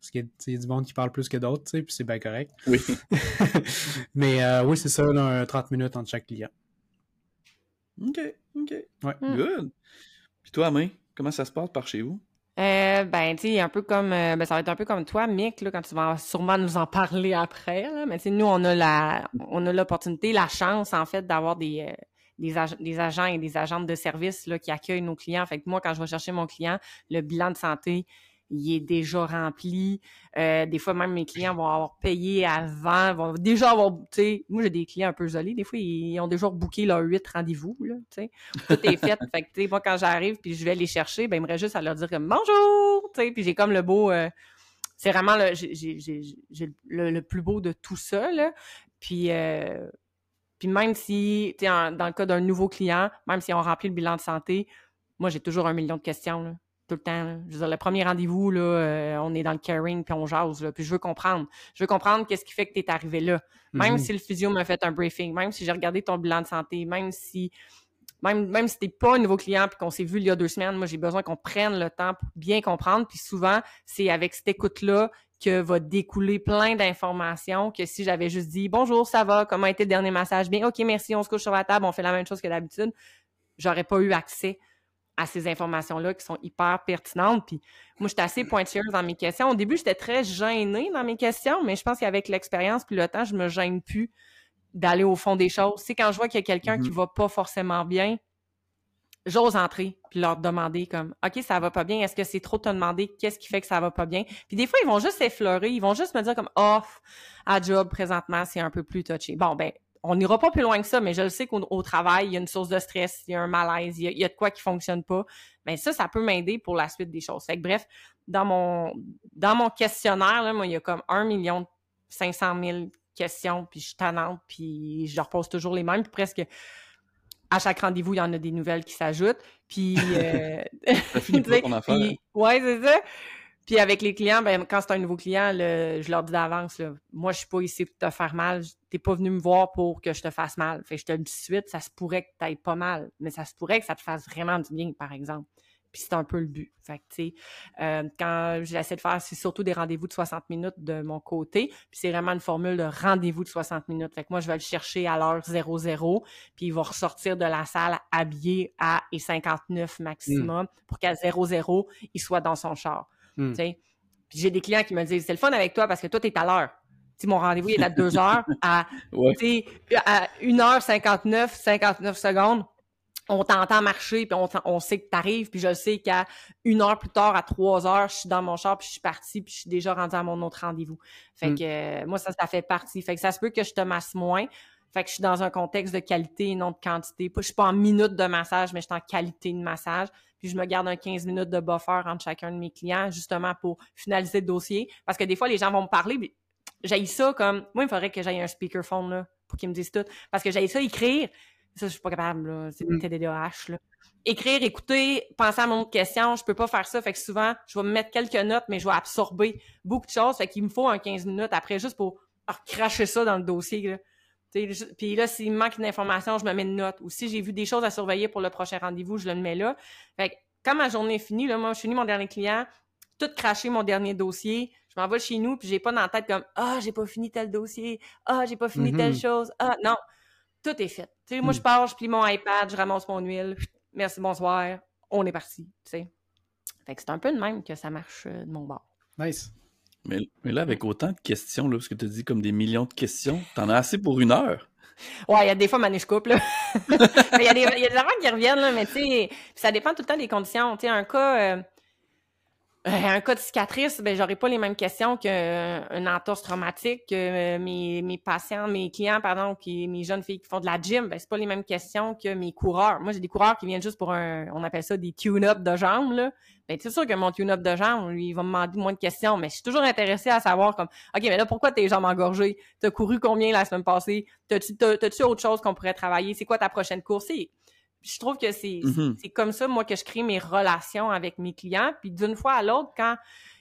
parce qu'il y, a du monde qui parle plus que d'autres, tu sais, puis c'est bien correct. Oui. Mais euh, oui, c'est ça, là, 30 minutes entre chaque client. OK, OK. Ouais. Hmm. Good. Puis toi, Main, comment ça se passe par chez vous? Euh, ben, tu sais, un peu comme, euh, ben, ça va être un peu comme toi, Mick, là, quand tu vas sûrement nous en parler après, là. Mais tu sais, nous, on a la, on a l'opportunité, la chance, en fait, d'avoir des, des, des, agents et des agentes de service là, qui accueillent nos clients. Fait que moi, quand je vais chercher mon client, le bilan de santé, il est déjà rempli. Euh, des fois, même mes clients vont avoir payé avant, vont déjà avoir, tu moi j'ai des clients un peu jolis. Des fois, ils ont déjà booké leurs huit rendez-vous, là. Tout est fait. fait que, tu sais, moi, quand j'arrive puis je vais les chercher, ben, me reste juste à leur dire comme bonjour, puis j'ai comme le beau, euh, c'est vraiment le, le, plus beau de tout ça, là. Puis, euh, puis même si, tu sais, dans le cas d'un nouveau client, même si on remplit le bilan de santé, moi, j'ai toujours un million de questions, là, tout le temps. Je veux dire, le premier rendez-vous, là, euh, on est dans le caring, puis on jase, là, puis je veux comprendre. Je veux comprendre qu'est-ce qui fait que tu es arrivé là. Même mhm. si le physio m'a fait un briefing, même si j'ai regardé ton bilan de santé, même si même, même si t'es pas un nouveau client puis qu'on s'est vu il y a deux semaines, moi j'ai besoin qu'on prenne le temps pour bien comprendre. Puis souvent, c'est avec cette écoute-là que va découler plein d'informations que si j'avais juste dit bonjour, ça va, comment a été le dernier massage? Bien, ok, merci, on se couche sur la table, on fait la même chose que d'habitude, j'aurais pas eu accès à ces informations-là qui sont hyper pertinentes. Puis moi, j'étais assez pointilleuse dans mes questions. Au début, j'étais très gênée dans mes questions, mais je pense qu'avec l'expérience puis le temps, je me gêne plus d'aller au fond des choses. C'est quand je vois qu'il y a quelqu'un qui mm-hmm. va pas forcément bien, j'ose entrer puis leur demander comme OK, ça va pas bien, est-ce que c'est trop te demander qu'est-ce qui fait que ça va pas bien Puis des fois ils vont juste effleurer, ils vont juste me dire comme off à job présentement, c'est un peu plus touché. Bon ben on n'ira pas plus loin que ça, mais je le sais qu'au travail, il y a une source de stress, il y a un malaise, il y a, de quoi qui fonctionne pas. Mais ça, ça peut m'aider pour la suite des choses. Fait que bref, dans mon dans mon questionnaire, là, moi, il y a comme un million cinq cent mille questions, puis je suis tannante, puis je leur pose toujours les mêmes, puis presque à chaque rendez-vous, il y en a des nouvelles qui s'ajoutent. Puis, euh, puis ouais, c'est ça. Puis avec les clients, ben quand c'est un nouveau client, je leur dis d'avance, moi je suis pas ici pour te faire mal. T'es pas venu me voir pour que je te fasse mal. Fait que je te le dis tout de suite, ça se pourrait que t'ailles pas mal, mais ça se pourrait que ça te fasse vraiment du bien, par exemple. Puis c'est un peu le but. Fait que, tu sais, euh, quand j'essaie de faire, c'est surtout des rendez-vous de 60 minutes de mon côté. Puis c'est vraiment une formule de rendez-vous de 60 minutes. Fait que moi, je vais le chercher à l'heure 00, puis il va ressortir de la salle habillé à et 59 maximum pour qu'à 00, il soit dans son char. Hmm. Tu sais. Puis j'ai des clients qui me disent, c'est le fun avec toi parce que toi, t'es à l'heure. Si mon rendez-vous est à 2 heures, à, ouais. à 1h59, 59 secondes, on t'entend marcher, puis on, on sait que t'arrives, puis je sais qu'à une heure plus tard, à trois heures, je suis dans mon char, puis je suis partie, puis je suis déjà rendue à mon autre rendez-vous. Fait mm. que euh, moi, ça, ça fait partie. Fait que ça se peut que je te masse moins. Fait que je suis dans un contexte de qualité et non de quantité. Je suis pas en minutes de massage, mais je suis en qualité de massage. Puis je me garde un 15 minutes de buffer entre chacun de mes clients, justement pour finaliser le dossier. Parce que des fois, les gens vont me parler, j'ai ça comme... Moi, il faudrait que j'aille un speakerphone, là, pour qu'ils me disent tout. Parce que j'ai ça écrire, ça, je suis pas capable, là. C'est une mm. TDAH, là. Écrire, écouter, penser à mon autre question, je peux pas faire ça. Fait que souvent, je vais me mettre quelques notes, mais je vais absorber beaucoup de choses. Fait qu'il me faut un 15 minutes après juste pour cracher ça dans le dossier, là. Puis là, s'il me manque une information, je me mets une note. Ou si j'ai vu des choses à surveiller pour le prochain rendez-vous, je le mets là. Fait que quand ma journée est finie, là, moi, je finis mon dernier client, tout craché mon dernier dossier, je m'en vais chez nous, puis j'ai pas dans la tête comme Ah, j'ai pas fini tel dossier, ah, j'ai pas fini telle mm-hmm. chose. Ah, non tout est fait. sais, Moi, je hmm. pars, je plie mon iPad, je ramasse mon huile, merci, bonsoir, on est parti. sais. Fait que c'est un peu de même que ça marche euh, de mon bord. Nice. Mais, là, avec autant de questions, là, parce que tu dis comme des millions de questions, t'en as assez pour une heure. Ouais, il y a des fois, je coupe, là. il y a des, y a des qui reviennent, là, mais tu sais, ça dépend tout le temps des conditions. Tu sais, un cas, Euh, un cas de cicatrice, ben j'aurais pas les mêmes questions qu'un entorse traumatique, que euh, mes, mes patients, mes clients, pardon, qui mes jeunes filles qui font de la gym, ben c'est pas les mêmes questions que mes coureurs. Moi, j'ai des coureurs qui viennent juste pour un, on appelle ça des tune-up de jambes, là. Ben, c'est sûr que mon tune-up de jambes, lui, il va me demander moins de questions, mais je suis toujours intéressée à savoir comme, OK, mais là, pourquoi tes jambes engorgées? T'as couru combien la semaine passée? T'as-tu, t'as-tu autre chose qu'on pourrait travailler? C'est quoi ta prochaine course? Je trouve que c'est comme ça, moi, que je crée mes relations avec mes clients. Puis d'une fois à l'autre, quand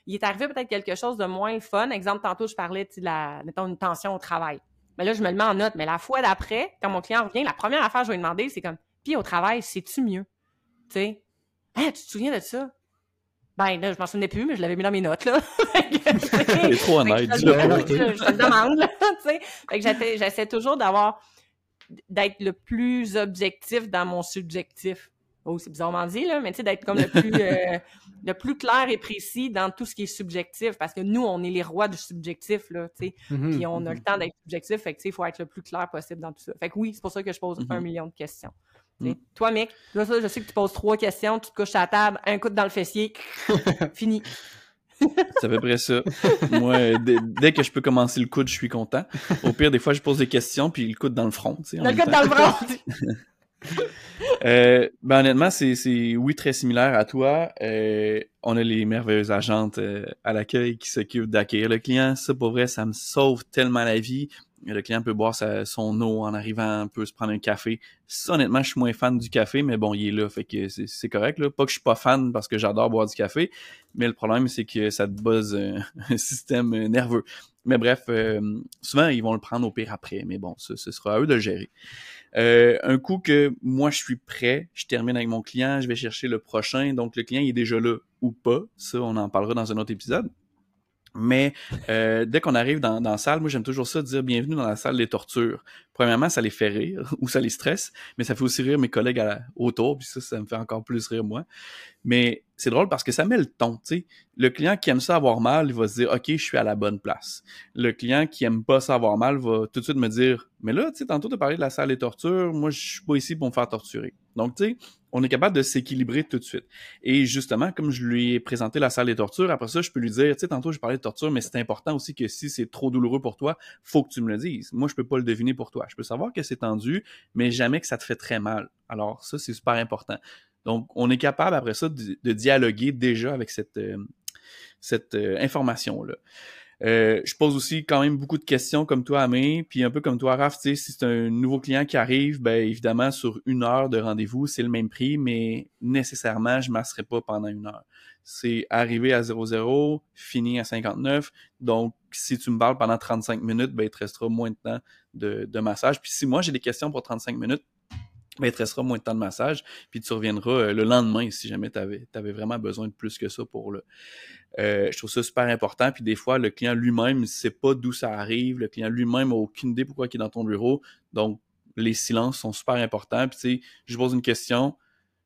il est arrivé peut-être quelque chose de moins fun, exemple, tantôt, je parlais de la, mettons, une tension au travail. Mais là, je me le mets en note. Mais la fois d'après, quand mon client revient, la première affaire que je vais lui demander, c'est comme, puis au travail, c'est-tu mieux? Tu sais, hein, tu te souviens de ça? Ben, là, je m'en souvenais plus, mais je l'avais mis dans mes notes, là. C'est trop honnête, je, je le demande, là, tu sais. Fait que j'essaie- j'essaie toujours d'avoir d'être le plus objectif dans mon subjectif. Oh, c'est bizarrement dit, là, mais tu sais, d'être comme le plus, euh, le plus clair et précis dans tout ce qui est subjectif, parce que nous, on est les rois du subjectif, là, tu sais, Mhm. puis on a le temps d'être subjectif, fait que, tu sais, il faut être le plus clair possible dans tout ça. Fait que oui, c'est pour ça que je pose un million de questions. Mhm. Toi, mec, là, ça, je sais que tu poses trois questions, tu te couches à la table, un coup dans le fessier, fini. C'est à peu près ça. Moi, euh, dès, que je peux commencer le coude, je suis content. Au pire, des fois, je pose des questions, puis le coude dans le front. tu sais, le temps. dans le bras. Euh, ben honnêtement, c'est, c'est oui très similaire à toi. Euh, on a les merveilleuses agentes euh, à l'accueil qui s'occupent d'accueillir le client. Ça, pour vrai, ça me sauve tellement la vie. Le client peut boire son eau en arrivant, peut se prendre un café. Ça, honnêtement, je suis moins fan du café, mais bon, il est là, fait que c'est, correct. Là. Pas que je suis pas fan parce que j'adore boire du café, mais le problème, c'est que ça te buzz un, système nerveux. Mais bref, euh, souvent, ils vont le prendre au pire après, mais bon, ce, sera à eux de le gérer. Euh, un coup que moi je suis prêt, je termine avec mon client, je vais chercher le prochain, donc le client est déjà là ou pas, ça on en parlera dans un autre épisode. Mais euh, dès qu'on arrive dans, la salle, moi j'aime toujours ça dire bienvenue dans la salle des tortures. Premièrement, ça les fait rire ou ça les stresse, mais ça fait aussi rire mes collègues autour, puis ça, ça me fait encore plus rire moi. Mais c'est drôle parce que ça met le ton, tu sais. Le client qui aime ça avoir mal, il va se dire OK, je suis à la bonne place. Le client qui aime pas ça avoir mal va tout de suite me dire Mais là, tu sais, tantôt tu as de la salle des tortures, moi je suis pas ici pour me faire torturer. Donc, tu sais, on est capable de s'équilibrer tout de suite. Et justement, comme je lui ai présenté la salle des tortures, après ça, je peux lui dire, tu sais, tantôt, je parlais de torture, mais c'est important aussi que si c'est trop douloureux pour toi, faut que tu me le dises. Moi, je peux pas le deviner pour toi. Je peux savoir que c'est tendu, mais jamais que ça te fait très mal. Alors, ça, c'est super important. Donc, on est capable, après ça, de, dialoguer déjà avec cette, euh, cette euh, information-là. Euh, je pose aussi quand même beaucoup de questions comme toi, Amé, puis un peu comme toi, Raph, si c'est un nouveau client qui arrive, ben évidemment, sur une heure de rendez-vous, c'est le même prix, mais nécessairement, je ne masserai pas pendant une heure. C'est arrivé à 00, fini à 59, donc si tu me parles pendant 35 minutes, ben il te restera moins de temps de, de massage. Puis si moi j'ai des questions pour 35 minutes, ben, te moins de temps de massage, puis tu reviendras euh, le lendemain si jamais tu avais, vraiment besoin de plus que ça pour le. Euh, je trouve ça super important. Puis des fois, le client lui-même ne sait pas d'où ça arrive. Le client lui-même n'a aucune idée pourquoi il est dans ton bureau. Donc, les silences sont super importants. Puis tu sais, je pose une question,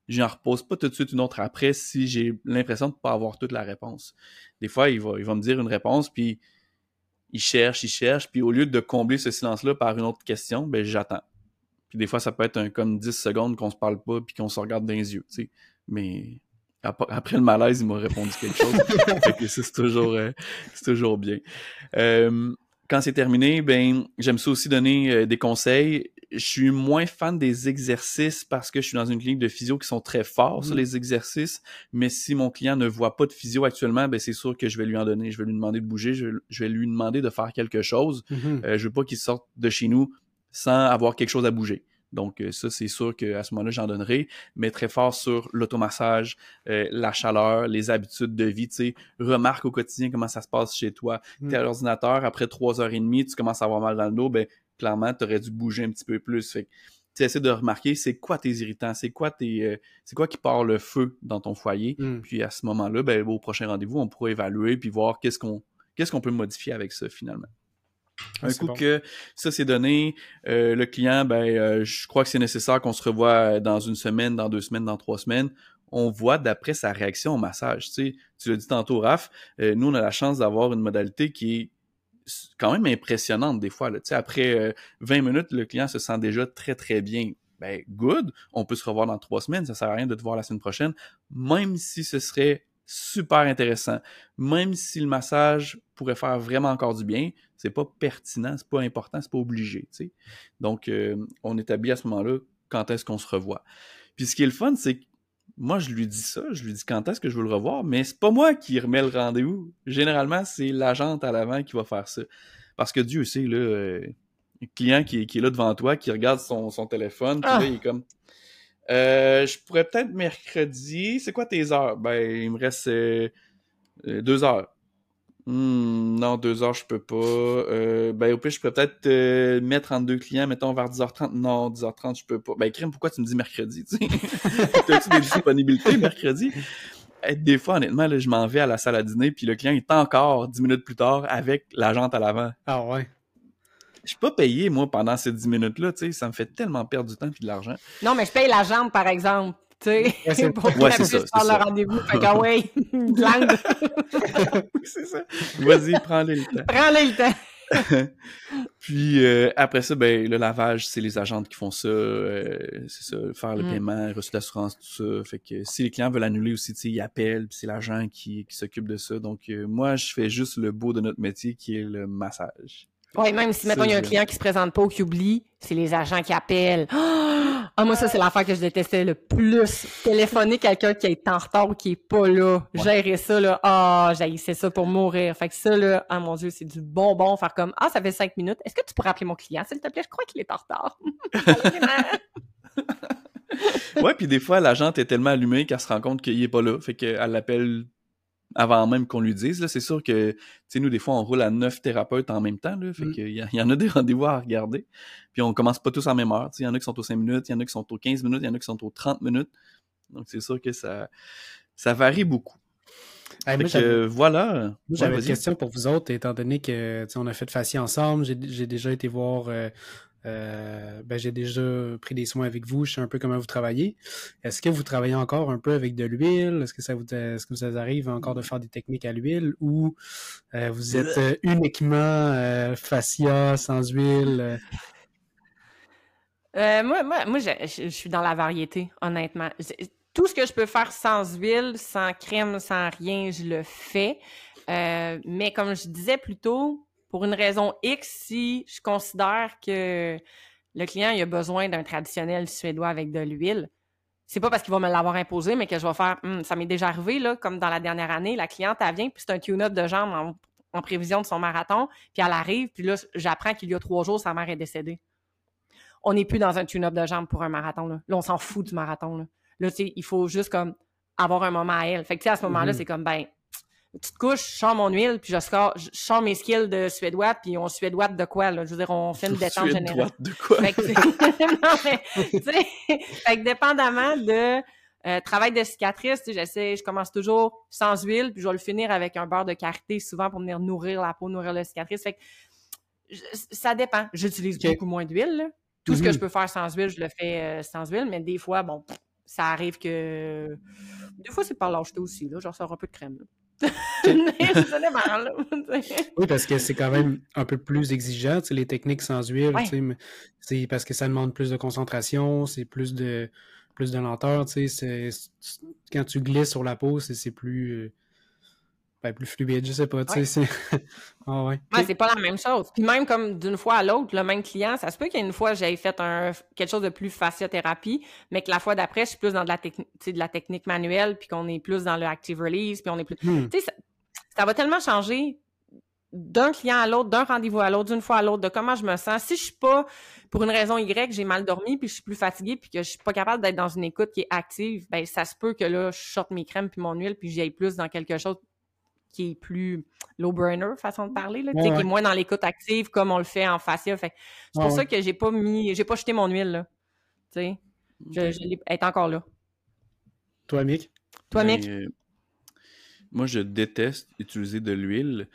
j'en repose pas tout de suite une autre après si j'ai l'impression de ne pas avoir toute la réponse. Des fois, il va, il va me dire une réponse, puis il cherche, il cherche, puis au lieu de combler ce silence-là par une autre question, ben j'attends. Puis des fois, ça peut être un, comme 10 secondes qu'on se parle pas puis qu'on se regarde dans les yeux, tu sais. Mais ap- après le malaise, il m'a répondu quelque chose. fait que ça, c'est toujours, euh, c'est toujours bien. Euh, quand c'est terminé, ben j'aime ça aussi donner euh, des conseils. Je suis moins fan des exercices parce que je suis dans une clinique de physio qui sont très forts sur Mhm. les exercices. Mais si mon client ne voit pas de physio actuellement, ben c'est sûr que je vais lui en donner. Je vais lui demander de bouger. Je, je vais lui demander de faire quelque chose. Euh, je veux pas qu'il sorte de chez nous sans avoir quelque chose à bouger. Donc euh, ça, c'est sûr qu'à ce moment-là, j'en donnerai, mais très fort sur l'automassage, euh, la chaleur, les habitudes de vie, tu sais, remarque au quotidien comment ça se passe chez toi. Mm. T'es à l'ordinateur, après trois heures et demie, tu commences à avoir mal dans le dos, ben clairement, tu aurais dû bouger un petit peu plus. Fait tu essaies de remarquer c'est quoi tes irritants, c'est quoi tes euh, c'est quoi qui part le feu dans ton foyer? Mm. Puis à ce moment-là, ben, au prochain rendez-vous, on pourra évaluer puis voir qu'est-ce qu'on qu'est-ce qu'on peut modifier avec ça finalement. Ah, Un c'est coup bon. que ça c'est donné, euh, le client, ben, euh, je crois que c'est nécessaire qu'on se revoie dans une semaine, dans deux semaines, dans trois semaines. On voit d'après sa réaction au massage. Tu, sais, tu l'as dit tantôt, Raph, euh, nous on a la chance d'avoir une modalité qui est quand même impressionnante des fois. Là. Tu sais, après euh, 20 minutes, le client se sent déjà très très bien. Ben, good, on peut se revoir dans trois semaines, ça sert à rien de te voir la semaine prochaine, même si ce serait super intéressant. Même si le massage pourrait faire vraiment encore du bien, c'est pas pertinent, c'est pas important, c'est pas obligé. Tu sais. Donc, euh, on établit à ce moment-là quand est-ce qu'on se revoit. Puis ce qui est le fun, c'est que moi, je lui dis ça, je lui dis quand est-ce que je veux le revoir, mais c'est pas moi qui remets le rendez-vous. Généralement, c'est l'agente à l'avant qui va faire ça. Parce que Dieu sait, là, euh, le client qui, est là devant toi, qui regarde son, téléphone, puis là, ah! il est comme euh, je pourrais peut-être mercredi. C'est quoi tes heures? Ben, il me reste euh, deux heures. Hmm, non, deux heures, je peux pas. Euh, ben, au pire, je pourrais peut-être euh, mettre en deux clients, mettons vers 10h30. Non, 10h30, je peux pas. Ben, crème, pourquoi tu me dis mercredi? T'as-tu des disponibilités mercredi? Des fois, honnêtement, là, je m'en vais à la salle à dîner, puis le client est encore dix minutes plus tard avec l'agente à l'avant. Ah ouais. Je suis pas payé, moi, pendant ces 10 minutes-là, tu sais, ça me fait tellement perdre du temps et de l'argent. Non, mais je paye la jambe, par exemple. Tu sais, pour ouais, c'est ça, faire le rendez-vous. Fait que, ouais, c'est ça. Vas-y, prends-le le temps. Prends-le le temps. Puis euh, après ça, ben le lavage, c'est les agentes qui font ça, euh, c'est ça, faire le mm. paiement, reçu d'assurance, tout ça. Fait que si les clients veulent annuler aussi, tu sais, ils appellent, puis c'est l'agent qui, qui s'occupe de ça. Donc euh, moi, je fais juste le beau de notre métier qui est le massage. Oui, même si, mettons, il y a un client qui se présente pas ou qui oublie, c'est les agents qui appellent. Ah, moi, ça, c'est l'affaire que je détestais le plus. Téléphoner quelqu'un qui est en retard ou qui est pas là. Gérer ça, là. Ah, c'est ça pour mourir. Fait que ça, là, ah mon Dieu, c'est du bonbon. Faire comme, ah, ça fait cinq minutes. Est-ce que tu pourrais appeler mon client, s'il te plaît? Je crois qu'il est en retard. ouais, puis des fois, l'agente est tellement allumée qu'elle se rend compte qu'il est pas là. Fait qu'elle l'appelle avant même qu'on lui dise. C'est sûr que, tu sais, nous, des fois, on roule à neuf thérapeutes en même temps, là, fait qu'il y, y, en a des rendez-vous à regarder. Puis on commence pas tous en même heure. Il y en a qui sont aux 5 minutes, il y en a qui sont aux 15 minutes, il y en a qui sont aux 30 minutes. Donc, c'est sûr que ça, ça varie beaucoup. voilà. J'avais une question pour vous autres, étant donné que on a fait Facie ensemble, j'ai déjà été voir euh, euh, ben, j'ai déjà pris des soins avec vous, je sais un peu comment vous travaillez. Est-ce que vous travaillez encore un peu avec de l'huile? Est-ce que ça vous est-ce que ça arrive encore de faire des techniques à l'huile ou euh, vous êtes euh, uniquement fascia sans huile? moi, moi, moi je, suis dans la variété, honnêtement. Tout ce que je peux faire sans huile, sans crème, sans rien, je le fais. mais comme je disais plus tôt, pour une raison X, si je considère que le client il a besoin d'un traditionnel suédois avec de l'huile, c'est pas parce qu'il va me l'avoir imposé, mais que je vais faire, hum, ça m'est déjà arrivé, là, comme dans la dernière année, la cliente, elle vient, puis c'est un tune-up de jambes en, prévision de son marathon, puis elle arrive, puis là, j'apprends qu'il y a trois jours, sa mère est décédée. On n'est plus dans un tune-up de jambes pour un marathon, là. Là, on s'en fout du marathon, là. Là, tu sais, il faut juste, comme, avoir un moment à elle. Fait que, tu sais, à ce moment-là, mm-hmm. c'est comme, ben, petite couche, je sors mon huile, puis je sors, je sors mes skills de suédois, puis on suédois de quoi, là? Je veux dire, on fait une détente générale. de quoi? Fait que, non, mais, tu sais, fait que dépendamment de euh, travail de cicatrice, tu sais, j'essaie, je commence toujours sans huile, puis je vais le finir avec un beurre de karité, souvent pour venir nourrir la peau, nourrir la cicatrice. Fait que, ça dépend. J'utilise beaucoup moins d'huile, Tout ce que mm-hmm. je peux faire sans huile, je le fais euh, sans huile, mais des fois, bon, ça arrive que... Des fois, c'est par lâcheté aussi, là. Genre, ça un peu de crème, là. oui, parce que c'est quand même un peu plus exigeant, les techniques sans huile, c'est parce que ça demande plus de concentration, c'est plus de plus de lenteur, quand tu glisses sur la peau, c'est plus euh, ben, plus fluide, je sais pas, tu sais, ah ouais. c'est pas la même chose. Puis même comme d'une fois à l'autre, le même client, ça se peut qu'une fois j'ai fait un quelque chose de plus fasciothérapie, mais que la fois d'après, je suis plus dans de la technique de la technique manuelle, puis qu'on est plus dans le active release, puis on est plus hmm. tu sais ça, va tellement changer d'un client à l'autre, d'un rendez-vous à l'autre, d'une fois à l'autre, de comment je me sens. Si je suis pas, pour une raison Y, j'ai mal dormi, puis je suis plus fatiguée, puis que je suis pas capable d'être dans une écoute qui est active, ben ça se peut que là, je sorte mes crèmes puis mon huile, puis j'y aille plus dans quelque chose qui est plus low burner, façon de parler, là, qui est moins dans l'écoute active comme on le fait en fascia. Fait c'est pour ça que j'ai pas mis, j'ai pas jeté mon huile, là. Tu sais, je, je est encore là. Toi, Mick? Toi, ben, Mick? Euh, moi, je déteste utiliser de l'huile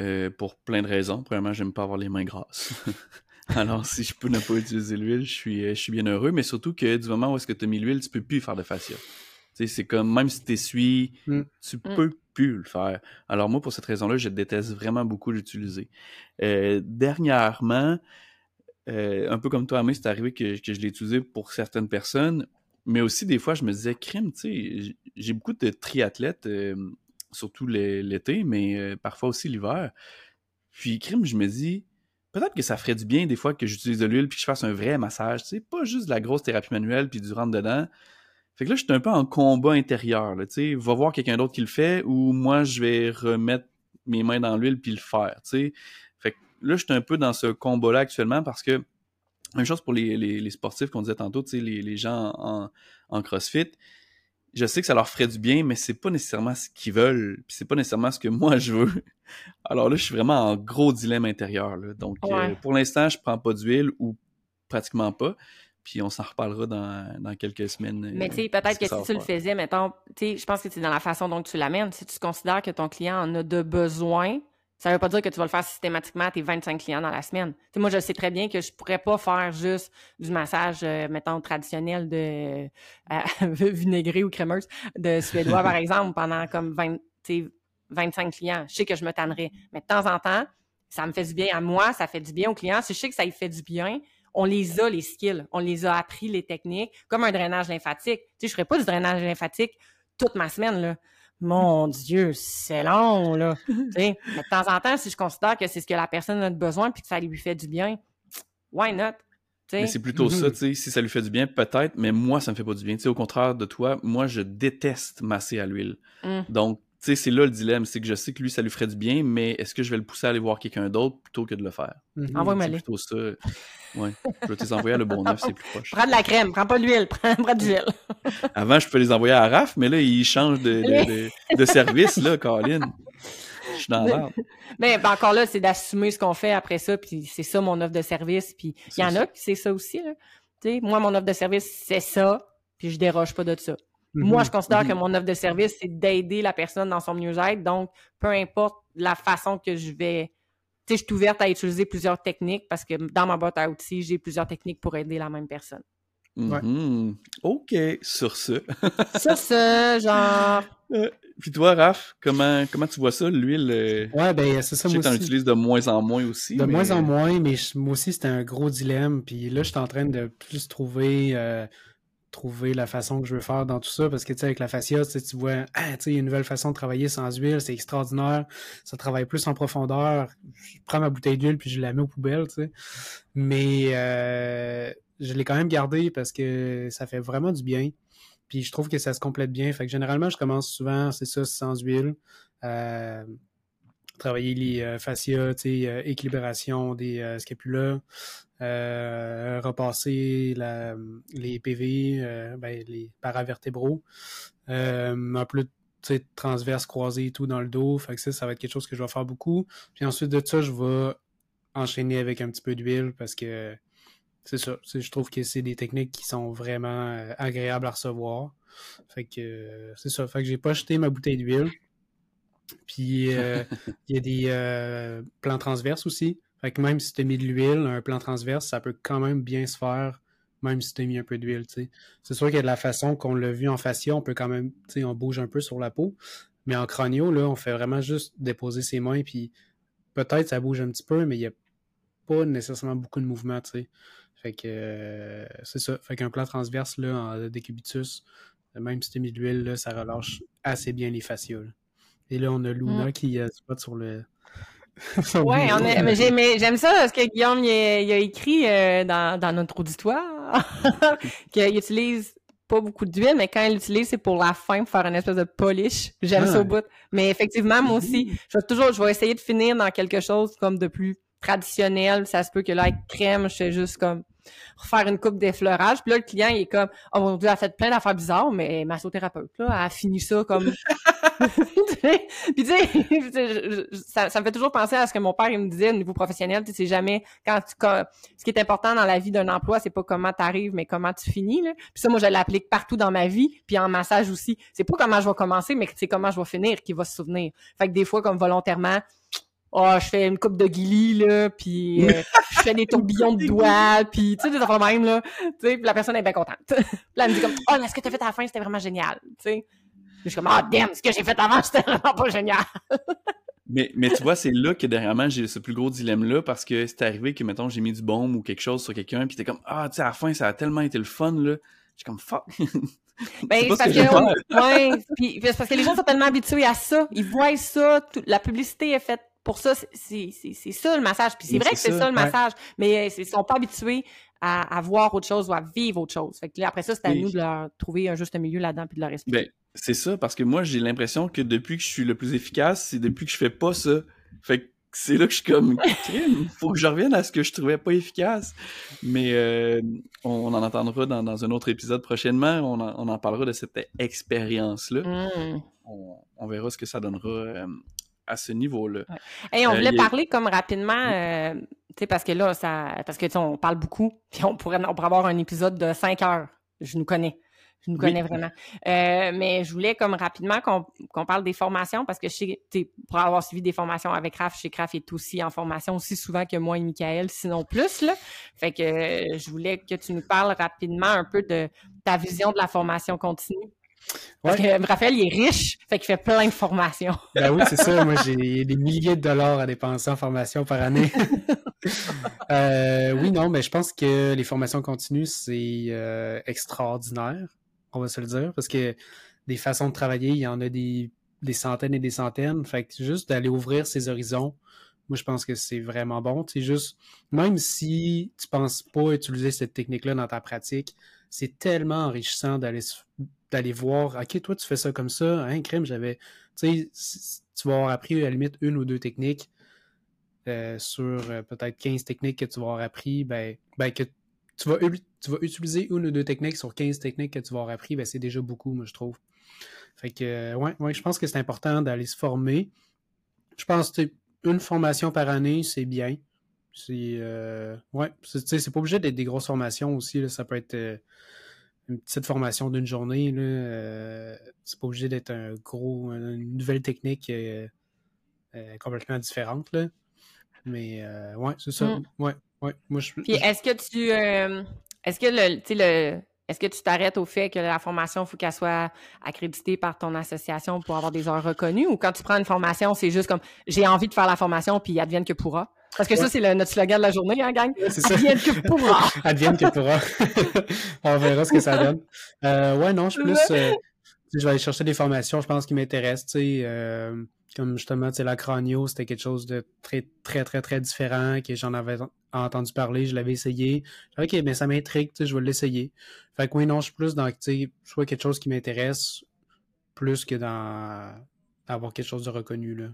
euh, pour plein de raisons. Premièrement, j'aime pas avoir les mains grasses. Alors, si je peux ne pas utiliser l'huile, je suis, je suis bien heureux, mais surtout que du moment où est-ce que tu as mis l'huile, tu peux plus faire de fascia. C'est comme, même si tu essuies, mm. tu mm. peux plus le faire. Alors moi, pour cette raison-là, je déteste vraiment beaucoup l'utiliser. Euh, dernièrement, euh, un peu comme toi, Amé, c'est arrivé que, je l'ai utilisé pour certaines personnes, Mais aussi, des fois, je me disais, crime, tu sais, j'ai beaucoup de triathlètes, euh, surtout l'été, mais euh, parfois aussi l'hiver. Puis, crime, je me dis, peut-être que ça ferait du bien des fois que j'utilise de l'huile puis que je fasse un vrai massage, tu sais, pas juste de la grosse thérapie manuelle puis du rentre dedans. Fait que là, je suis un peu en combat intérieur, va voir quelqu'un d'autre qui le fait ou moi, je vais remettre mes mains dans l'huile puis le faire. Fait que là, je suis un peu dans ce combat-là actuellement parce que même chose pour les, les, sportifs qu'on disait tantôt, les, les gens en, en, CrossFit. Je sais que ça leur ferait du bien, mais c'est pas nécessairement ce qu'ils veulent, puis c'est pas nécessairement ce que moi je veux. Alors là, je suis vraiment en gros dilemme intérieur. Là. Donc, euh, pour l'instant, je prends pas d'huile ou pratiquement pas. Puis on s'en reparlera dans, dans, quelques semaines. Mais tu sais, peut-être que, si tu le faisais, mettons, tu sais, je pense que c'est dans la façon dont tu l'amènes. Si tu considères que ton client en a de besoin, ça ne veut pas dire que tu vas le faire systématiquement à tes 25 clients dans la semaine. moi, je sais très bien que je ne pourrais pas faire juste du massage, euh, mettons, traditionnel de euh, vinaigré ou crémeuse de suédois, par exemple, pendant comme 20, 25 clients. Je sais que je me tannerais. Mais de temps en temps, ça me fait du bien à moi, ça fait du bien aux clients. Si je sais que ça lui fait du bien, on les a, les skills. On les a appris, les techniques, comme un drainage lymphatique. Tu sais, je ferais pas du drainage lymphatique toute ma semaine, là. Mon Dieu, c'est long, là. mais de temps en temps, si je considère que c'est ce que la personne a besoin puis que ça lui fait du bien, why not? Mais c'est plutôt ça, mm-hmm. tu sais, si ça lui fait du bien, peut-être, mais moi, ça me fait pas du bien. Tu sais, au contraire de toi, moi, je déteste masser à l'huile. Mm. Donc, sais, c'est là le dilemme, c'est que je sais que lui, ça lui ferait du bien, mais est-ce que je vais le pousser à aller voir quelqu'un d'autre plutôt que de le faire? Mm-hmm. Envoie-moi C'est plutôt ça. Ouais. Je vais te les envoyer à le bon neuf, c'est plus proche. Prends de la crème, prends pas de l'huile, prends, prends de l'huile. Avant, je peux les envoyer à Raph, mais là, il change de, de, de, service, là, Colin. Je suis dans l'ordre. Mais ben, encore là, c'est d'assumer ce qu'on fait après ça, puis c'est ça mon offre de service, puis il y en a qui c'est ça aussi, là. sais, moi, mon offre de service, c'est ça, puis je déroge pas de ça. Moi, je mm-hmm. considère que mm-hmm. mon offre de service, c'est d'aider la personne dans son mieux-être. Donc, peu importe la façon que je vais. Tu sais, je suis ouverte à utiliser plusieurs techniques parce que dans ma boîte à outils, j'ai plusieurs techniques pour aider la même personne. Mm-hmm. OK, sur ce. sur ce, genre. Euh, puis toi, Raph, comment, comment tu vois ça, l'huile? Euh, ouais, ben c'est ça, je sais que tu en utilises de moins en moins aussi. De moins en moins, mais moi aussi, c'était un gros dilemme. Puis là, je suis en train de plus trouver. Euh, trouver la façon que je veux faire dans tout ça parce que tu sais avec la fascia tu vois ah, tu sais une nouvelle façon de travailler sans huile c'est extraordinaire. Ça travaille plus en profondeur. Je prends ma bouteille d'huile puis je la mets aux poubelles tu sais. Mais euh, je l'ai quand même gardé parce que ça fait vraiment du bien. Puis je trouve que ça se complète bien. Fait que généralement je commence souvent c'est ça sans huile. Euh, travailler les euh, fascias, euh, équilibration des euh, scapulas, repasser les PV, ben, les paravertébraux, un peu transverse croisé et tout dans le dos. Fait que ça, ça va être quelque chose que je vais faire beaucoup. Puis ensuite de ça, je vais enchaîner avec un petit peu d'huile parce que c'est ça. Je trouve que c'est des techniques qui sont vraiment agréables à recevoir. Fait que c'est ça. Fait que j'ai pas acheté ma bouteille d'huile. Puis euh, il y a des euh, plans transverses aussi. Fait que même si tu as mis de l'huile, un plan transverse, ça peut quand même bien se faire, même si tu as mis un peu d'huile. C'est sûr qu'il y a de la façon qu'on l'a vu en fascia, on peut quand même, on bouge un peu sur la peau. Mais en cranio, là, on fait vraiment juste déposer ses mains, puis peut-être ça bouge un petit peu, mais il n'y a pas nécessairement beaucoup de mouvement. Fait que euh, c'est ça. Fait qu'un plan transverse là, en décubitus, même si tu as mis de l'huile, ça relâche assez bien les fascias. Et là, on a Luna mm. qui euh, spot sur le. ouais, mais j'aime ça ce que Guillaume il a, écrit euh, dans, notre auditoire qu'il utilise pas beaucoup d'huile, mais quand il l'utilise, c'est pour la fin, pour faire une espèce de polish. J'aime ça au ah. bout. Mais effectivement, moi aussi, je vais toujours, je vais essayer de finir dans quelque chose comme de plus traditionnel. Ça se peut que là, avec crème, je fais juste comme refaire une coupe d'effleurage. Puis là, le client, il est comme, oh mon Dieu, elle a fait plein d'affaires bizarres, mais massothérapeute, là, elle a fini ça comme... puis tu sais, ça, me fait toujours penser à ce que mon père, il me disait au niveau professionnel, tu sais, c'est jamais, quand tu, ce qui est important dans la vie d'un emploi, c'est pas comment tu arrives, mais comment tu finis, là. Puis ça, moi, je l'applique partout dans ma vie, puis en massage aussi. C'est pas comment je vais commencer, mais c'est comment je vais finir qui va se souvenir. Fait que des fois, comme volontairement, oh, je fais une coupe de guilly, là, puis euh, je fais des tourbillons de doigts, puis tu sais, des affaires même, là, tu sais, la personne est bien contente. puis là, elle me dit comme, oh, mais ce que t'as fait à la fin, c'était vraiment génial, tu sais. Je suis comme, ah, oh, damn, ce que j'ai fait avant, c'était vraiment pas génial. mais, mais tu vois, c'est là que dernièrement, j'ai ce plus gros dilemme-là, parce que c'est arrivé que, mettons, j'ai mis du baume ou quelque chose sur quelqu'un, puis t'es comme, ah, tu sais, à la fin, ça a tellement été le fun, là. suis comme fuck. Ben, parce ce que je ouais, puis parce que les gens sont tellement habitués à ça. Ils voient ça, tout- la publicité est faite pour ça. c'est- ça le massage. Puis c'est vrai que c'est ça, le ouais. massage, mais euh, ils sont pas habitués à, à voir autre chose ou à vivre autre chose. Fait que là, après ça, c'est à Oui. nous de leur trouver un juste milieu là-dedans puis de leur expliquer. Ben, c'est ça, parce que moi, j'ai l'impression que depuis que je suis le plus efficace, c'est depuis que je fais pas ça. Fait que c'est là que je suis comme, crime, faut que je revienne à ce que je trouvais pas efficace. Mais euh, on, on en entendra dans, dans un autre épisode prochainement. On en, on en parlera de cette expérience-là. Mm. On, on verra ce que ça donnera euh, à ce niveau-là. Hey, on Euh, voulait a- parler comme rapidement, euh, tu sais, parce que là, ça, parce que on parle beaucoup, puis on pourrait, on pourrait avoir un épisode de 5 heures. Je nous connais. Je nous Oui. connais vraiment. Euh, mais je voulais comme rapidement qu'on parle des formations parce que je sais, pour avoir suivi des formations avec Raph, chez Raph est aussi en formation aussi souvent que moi et Michael, sinon plus. Là. Fait que euh, je voulais que tu nous parles rapidement un peu de ta vision de la formation continue. Parce Ouais. que Raphaël, il est riche, fait qu'il fait plein de formations. Ben oui, c'est ça. Moi, j'ai des milliers de dollars à dépenser en formation par année. Euh, oui, non, mais je pense que les formations continues, c'est euh, extraordinaire, on va se le dire, parce que des façons de travailler, il y en a des, des centaines et des centaines. Fait que juste d'aller ouvrir ses horizons, moi, je pense que c'est vraiment bon. C'est juste, même si tu penses pas utiliser cette technique-là dans ta pratique, c'est tellement enrichissant d'aller voir, OK, toi, tu fais ça comme ça, hein, crème, j'avais, tu sais, tu vas avoir appris à la limite une ou deux techniques euh, sur euh, peut-être 15 techniques que tu vas avoir appris, ben, ben que tu vas, utiliser une ou deux techniques sur 15 techniques que tu vas avoir appris, ben, c'est déjà beaucoup, moi, je trouve. Fait que, euh, ouais, ouais, je pense que c'est important d'aller se former. Je pense que une formation par année, c'est bien. C'est, euh, ouais, c'est pas obligé d'être des grosses formations aussi, là. ça peut être euh, une petite formation d'une journée, là. euh, c'est pas obligé d'être un gros, une nouvelle technique complètement différente, là. Mais, ouais, c'est ça. Mm. Ouais, ouais. Moi, je, Puis est-ce que tu est-ce que le le est-ce que tu t'arrêtes au fait que la formation, il faut qu'elle soit accréditée par ton association pour avoir des heures reconnues? Ou quand tu prends une formation, c'est juste comme j'ai envie de faire la formation puis advienne que pourra? Parce que ça, Ouais. c'est le- notre slogan de la journée, hein, gang? c'est ça. Advienne que pourra! Advienne que pourra. On verra ce que ça donne. Euh, ouais, non, je suis plus. euh, je vais aller chercher des formations, je pense, qui m'intéressent. Tu sais, euh, comme justement, tu sais, la cranio, c'était quelque chose de très, très, très, très différent, que j'en avais entendu parler, je l'avais essayé. Ok, mais ça m'intrigue, tu sais, je vais l'essayer. Fait que oui, non, je suis plus dans, tu sais, soit quelque chose qui m'intéresse, plus que dans avoir quelque chose de reconnu, là.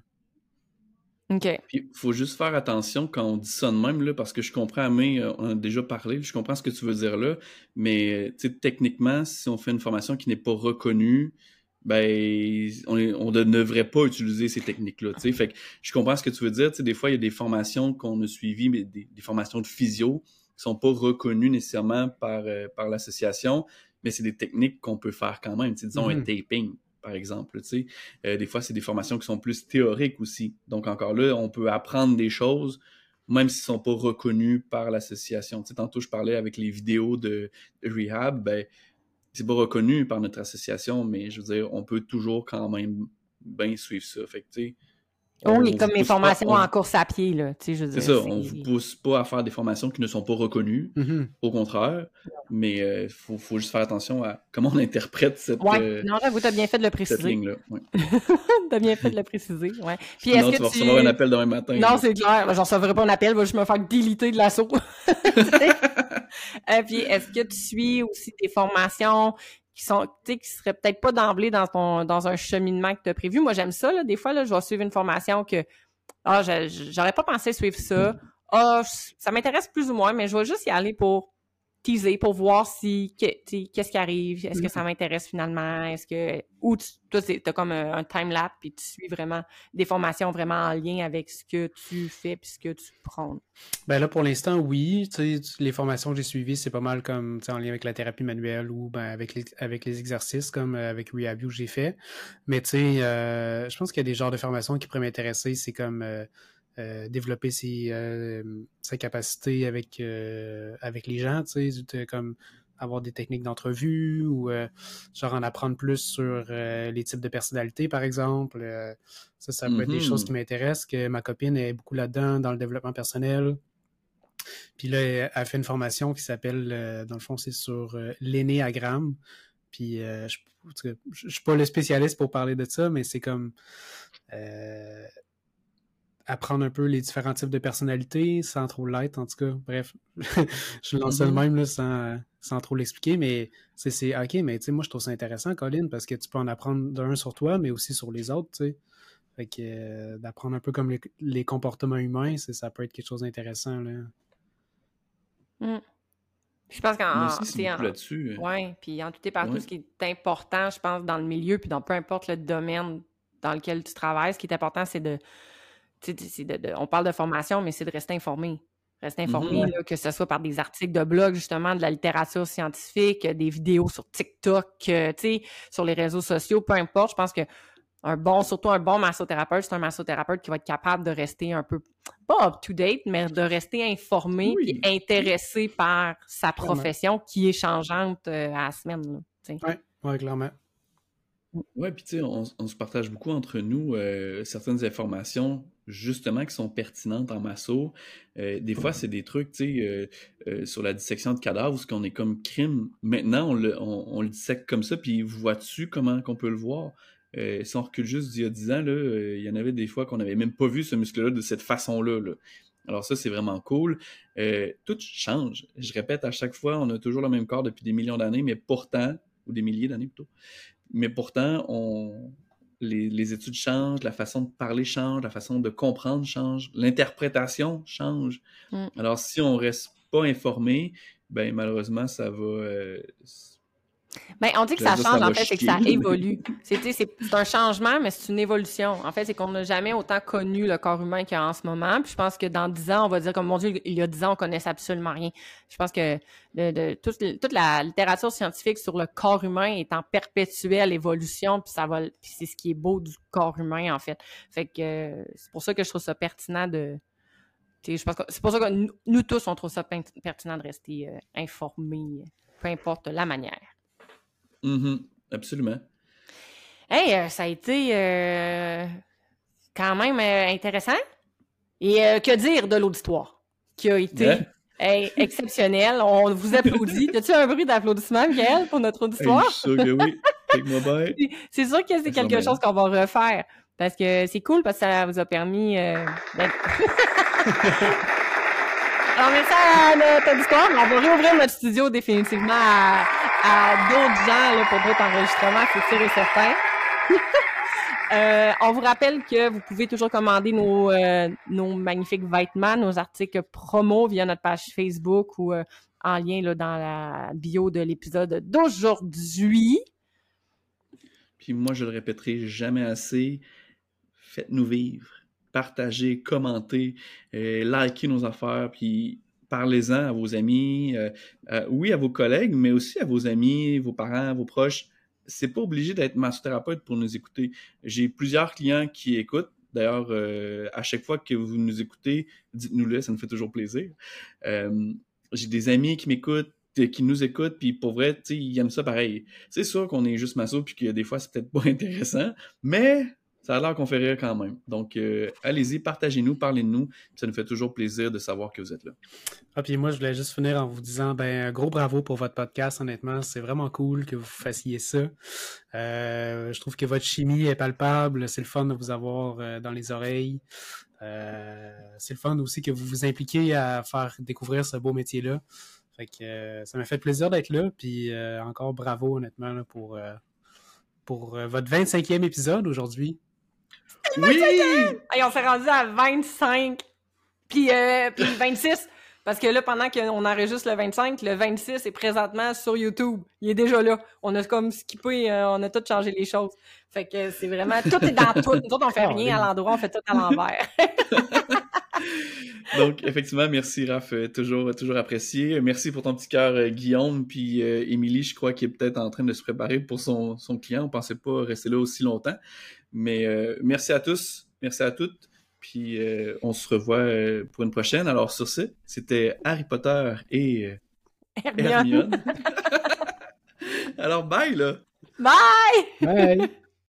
OK. Puis, faut juste faire attention quand on dit ça de même, là, parce que je comprends, Amé, euh, on a déjà parlé, je comprends ce que tu veux dire là, mais, tu sais, techniquement, si on fait une formation qui n'est pas reconnue, ben, on, ne devrait pas utiliser ces techniques-là, tu sais. Fait que je comprends ce que tu veux dire, tu sais, des fois, il y a des formations qu'on a suivies, mais des, des formations de physio qui sont pas reconnues nécessairement par, euh, par l'association, mais c'est des techniques qu'on peut faire quand même, tu sais, disons un Mhm. taping, par exemple. Euh, des fois, c'est des formations qui sont plus théoriques aussi. Donc, encore là, on peut apprendre des choses, même s'ils ne sont pas reconnus par l'association. Tantôt, je parlais avec les vidéos de, rehab, ben, c'est pas reconnu par notre association, mais je veux dire, on peut toujours quand même bien suivre ça. Fait que, Oui, on comme mes pas- formations on- en course à pied, là. Tu sais, je veux C'est dire, ça, on vous pousse pas à faire des formations qui ne sont pas reconnues, Mhm. au contraire, mais il faut, faut juste faire attention à comment on interprète cette, Ouais, euh, non, j'avoue, t'as bien fait de le cette préciser. ligne-là. Ouais. t'as bien fait de le préciser, ouais. Puis Sinon, est-ce tu que vas tu... recevoir un appel demain matin. Non, là. c'est clair. J'en recevrai pas un appel, va juste me faire déliter de l'assaut. Euh, puis est-ce que tu suis aussi des formations qui sont, tu sais, qui seraient peut-être pas d'emblée dans ton, dans un cheminement que tu as prévu? Moi, j'aime ça, là. Des fois, là, je vais suivre une formation que, ah, j'aurais pas pensé suivre ça. Ah, ça m'intéresse plus ou moins, mais je vais juste y aller pour teaser, pour voir si, qu'est-ce qui arrive, est-ce que ça m'intéresse finalement, est-ce que, ou tu, toi, t'as comme un, un time-lapse, puis tu suis vraiment des formations vraiment en lien avec ce que tu fais puis ce que tu prends. Ben là, pour l'instant, oui. Les formations que j'ai suivies, c'est pas mal comme en lien avec la thérapie manuelle ou ben, avec, les, avec les exercices, comme euh, avec Rehab que j'ai fait. Mais tu sais, euh, je pense qu'il y a des genres de formations qui pourraient m'intéresser. C'est comme euh, euh, développer ses, euh, sa capacité avec, euh, avec les gens, tu sais, comme avoir des techniques d'entrevue ou euh, genre en apprendre plus sur euh, les types de personnalités, par exemple. Euh, ça, ça peut être des choses qui m'intéressent, que ma copine est beaucoup là-dedans, dans le développement personnel. Puis là, elle fait une formation qui s'appelle, dans le fond, c'est sur l'énéagramme. Puis je, je, suis pas le spécialiste pour parler de ça, mais c'est comme apprendre un peu les différents types de personnalités sans trop l'être, en tout cas. Bref, je lance le mm-hmm. même sans, sans trop l'expliquer, mais c'est OK, mais tu sais, moi je trouve ça intéressant, Colin, parce que tu peux en apprendre d'un sur toi, mais aussi sur les autres, tu sais. Fait que euh, d'apprendre un peu comme les, comportements humains, ça peut être quelque chose d'intéressant, là. Mm. Je pense qu'en. là-dessus. Hein. Oui, puis en tout et partout, ce qui est important, je pense, dans le milieu, puis dans peu importe le domaine dans lequel tu travailles, ce qui est important, c'est de on parle de formation, mais c'est de rester informé. Rester informé, mm-hmm. que ce soit par des articles de blog, justement, de la littérature scientifique, des vidéos sur TikTok, euh, sur les réseaux sociaux, peu importe. Je pense que un bon, surtout un bon massothérapeute, c'est un massothérapeute qui va être capable de rester un peu, pas up-to-date, mais de rester informé et intéressé par sa profession qui est changeante euh, à la semaine. Oui, ouais, clairement. Oui, puis tu sais, on, se partage beaucoup entre nous euh, certaines informations justement qui sont pertinentes en masso. Euh, des fois, c'est des trucs, tu sais, euh, euh, sur la dissection de cadavres, ce qu'on est comme crime. Maintenant, on le, on, le dissecte comme ça, puis vois-tu comment qu'on peut le voir? si on recule juste d'il y a 10 ans, là, il y en avait des fois qu'on n'avait même pas vu ce muscle-là de cette façon-là. Alors ça, c'est vraiment cool. tout change. Je répète à chaque fois, on a toujours le même corps depuis des millions d'années, mais pourtant, ou des milliers d'années plutôt, mais pourtant, on, les, études changent, la façon de parler change, la façon de comprendre change, l'interprétation change. Mm. Alors, si on reste pas informé, ben malheureusement, ça va. Euh, ben, on dit que ça change, en fait, c'est que ça évolue. C'est un changement, mais c'est une évolution. En fait, c'est qu'on n'a jamais autant connu le corps humain qu'en ce moment. Puis je pense que dans dix ans, on va dire comme, mon Dieu, il y a dix ans, on connaissait absolument rien. Je pense que de, toute, la littérature scientifique sur le corps humain est en perpétuelle évolution, puis ça va, puis c'est ce qui est beau du corps humain, en fait. Fait que c'est pour ça que je trouve ça pertinent de, je pense que c'est pour ça que nous, tous, on trouve ça pertinent de rester euh, informés, peu importe la manière. Mm-hmm. Absolument. Hey, euh, ça a été euh, quand même euh, intéressant. Et que dire de l'auditoire qui a été exceptionnel? On vous applaudit. As-tu un bruit d'applaudissement, Miguel, pour notre auditoire? je suis sûr que oui. c'est sûr que c'est quelque chose qu'on va refaire. Parce que c'est cool, parce que ça vous a permis... Alors, merci à notre auditoire. On va réouvrir notre studio définitivement à à d'autres gens là, pour d'autres enregistrements, c'est sûr et certain. Euh, on vous rappelle que vous pouvez toujours commander nos, euh, nos magnifiques vêtements, nos articles promo via notre page Facebook ou euh, en lien là, dans la bio de l'épisode d'aujourd'hui. Puis moi, je le répéterai jamais assez. Faites-nous vivre. Partagez, commentez, likez nos affaires, puis parlez-en à vos amis, euh, euh, oui, à vos collègues, mais aussi à vos amis, vos parents, vos proches. C'est pas obligé d'être massothérapeute pour nous écouter. J'ai plusieurs clients qui écoutent. D'ailleurs, euh, à chaque fois que vous nous écoutez, dites-nous-le, ça nous fait toujours plaisir. J'ai des amis qui m'écoutent, qui nous écoutent, puis pour vrai, ils aiment ça pareil. C'est sûr qu'on est juste masso, puis que des fois, c'est peut-être pas intéressant, mais ça a l'air qu'on fait rire quand même. Donc, euh, allez-y, partagez-nous, parlez-nous. Ça nous fait toujours plaisir de savoir que vous êtes là. Ah, puis moi, je voulais juste finir en vous disant, ben, gros bravo pour votre podcast, honnêtement. C'est vraiment cool que vous fassiez ça. Euh, je trouve que votre chimie est palpable. C'est le fun de vous avoir euh, dans les oreilles. c'est le fun aussi que vous vous impliquez à faire découvrir ce beau métier-là. Fait que ça m'a fait plaisir d'être là. Puis encore bravo, honnêtement, pour, pour votre 25e épisode aujourd'hui. Oui! on s'est rendu à 25, puis, euh, puis 26. Parce que là, pendant qu'on enregistre le 25, le 26 est présentement sur YouTube. Il est déjà là. On a comme skippé, euh, on a tout changé les choses. Fait que c'est vraiment, tout est dans tout. Nous autres, on fait rien à l'endroit, on fait tout à l'envers. Donc, effectivement, merci Raph, euh, toujours, toujours apprécié. Merci pour ton petit cœur, euh, Guillaume. Puis Émilie, je crois qu'il est peut-être en train de se préparer pour son, son client. On pensait pas rester là aussi longtemps. Mais euh, merci à tous, merci à toutes. Puis euh, on se revoit euh, pour une prochaine. Alors sur ce, c'était Harry Potter et Hermione. Alors bye là. Bye. Bye.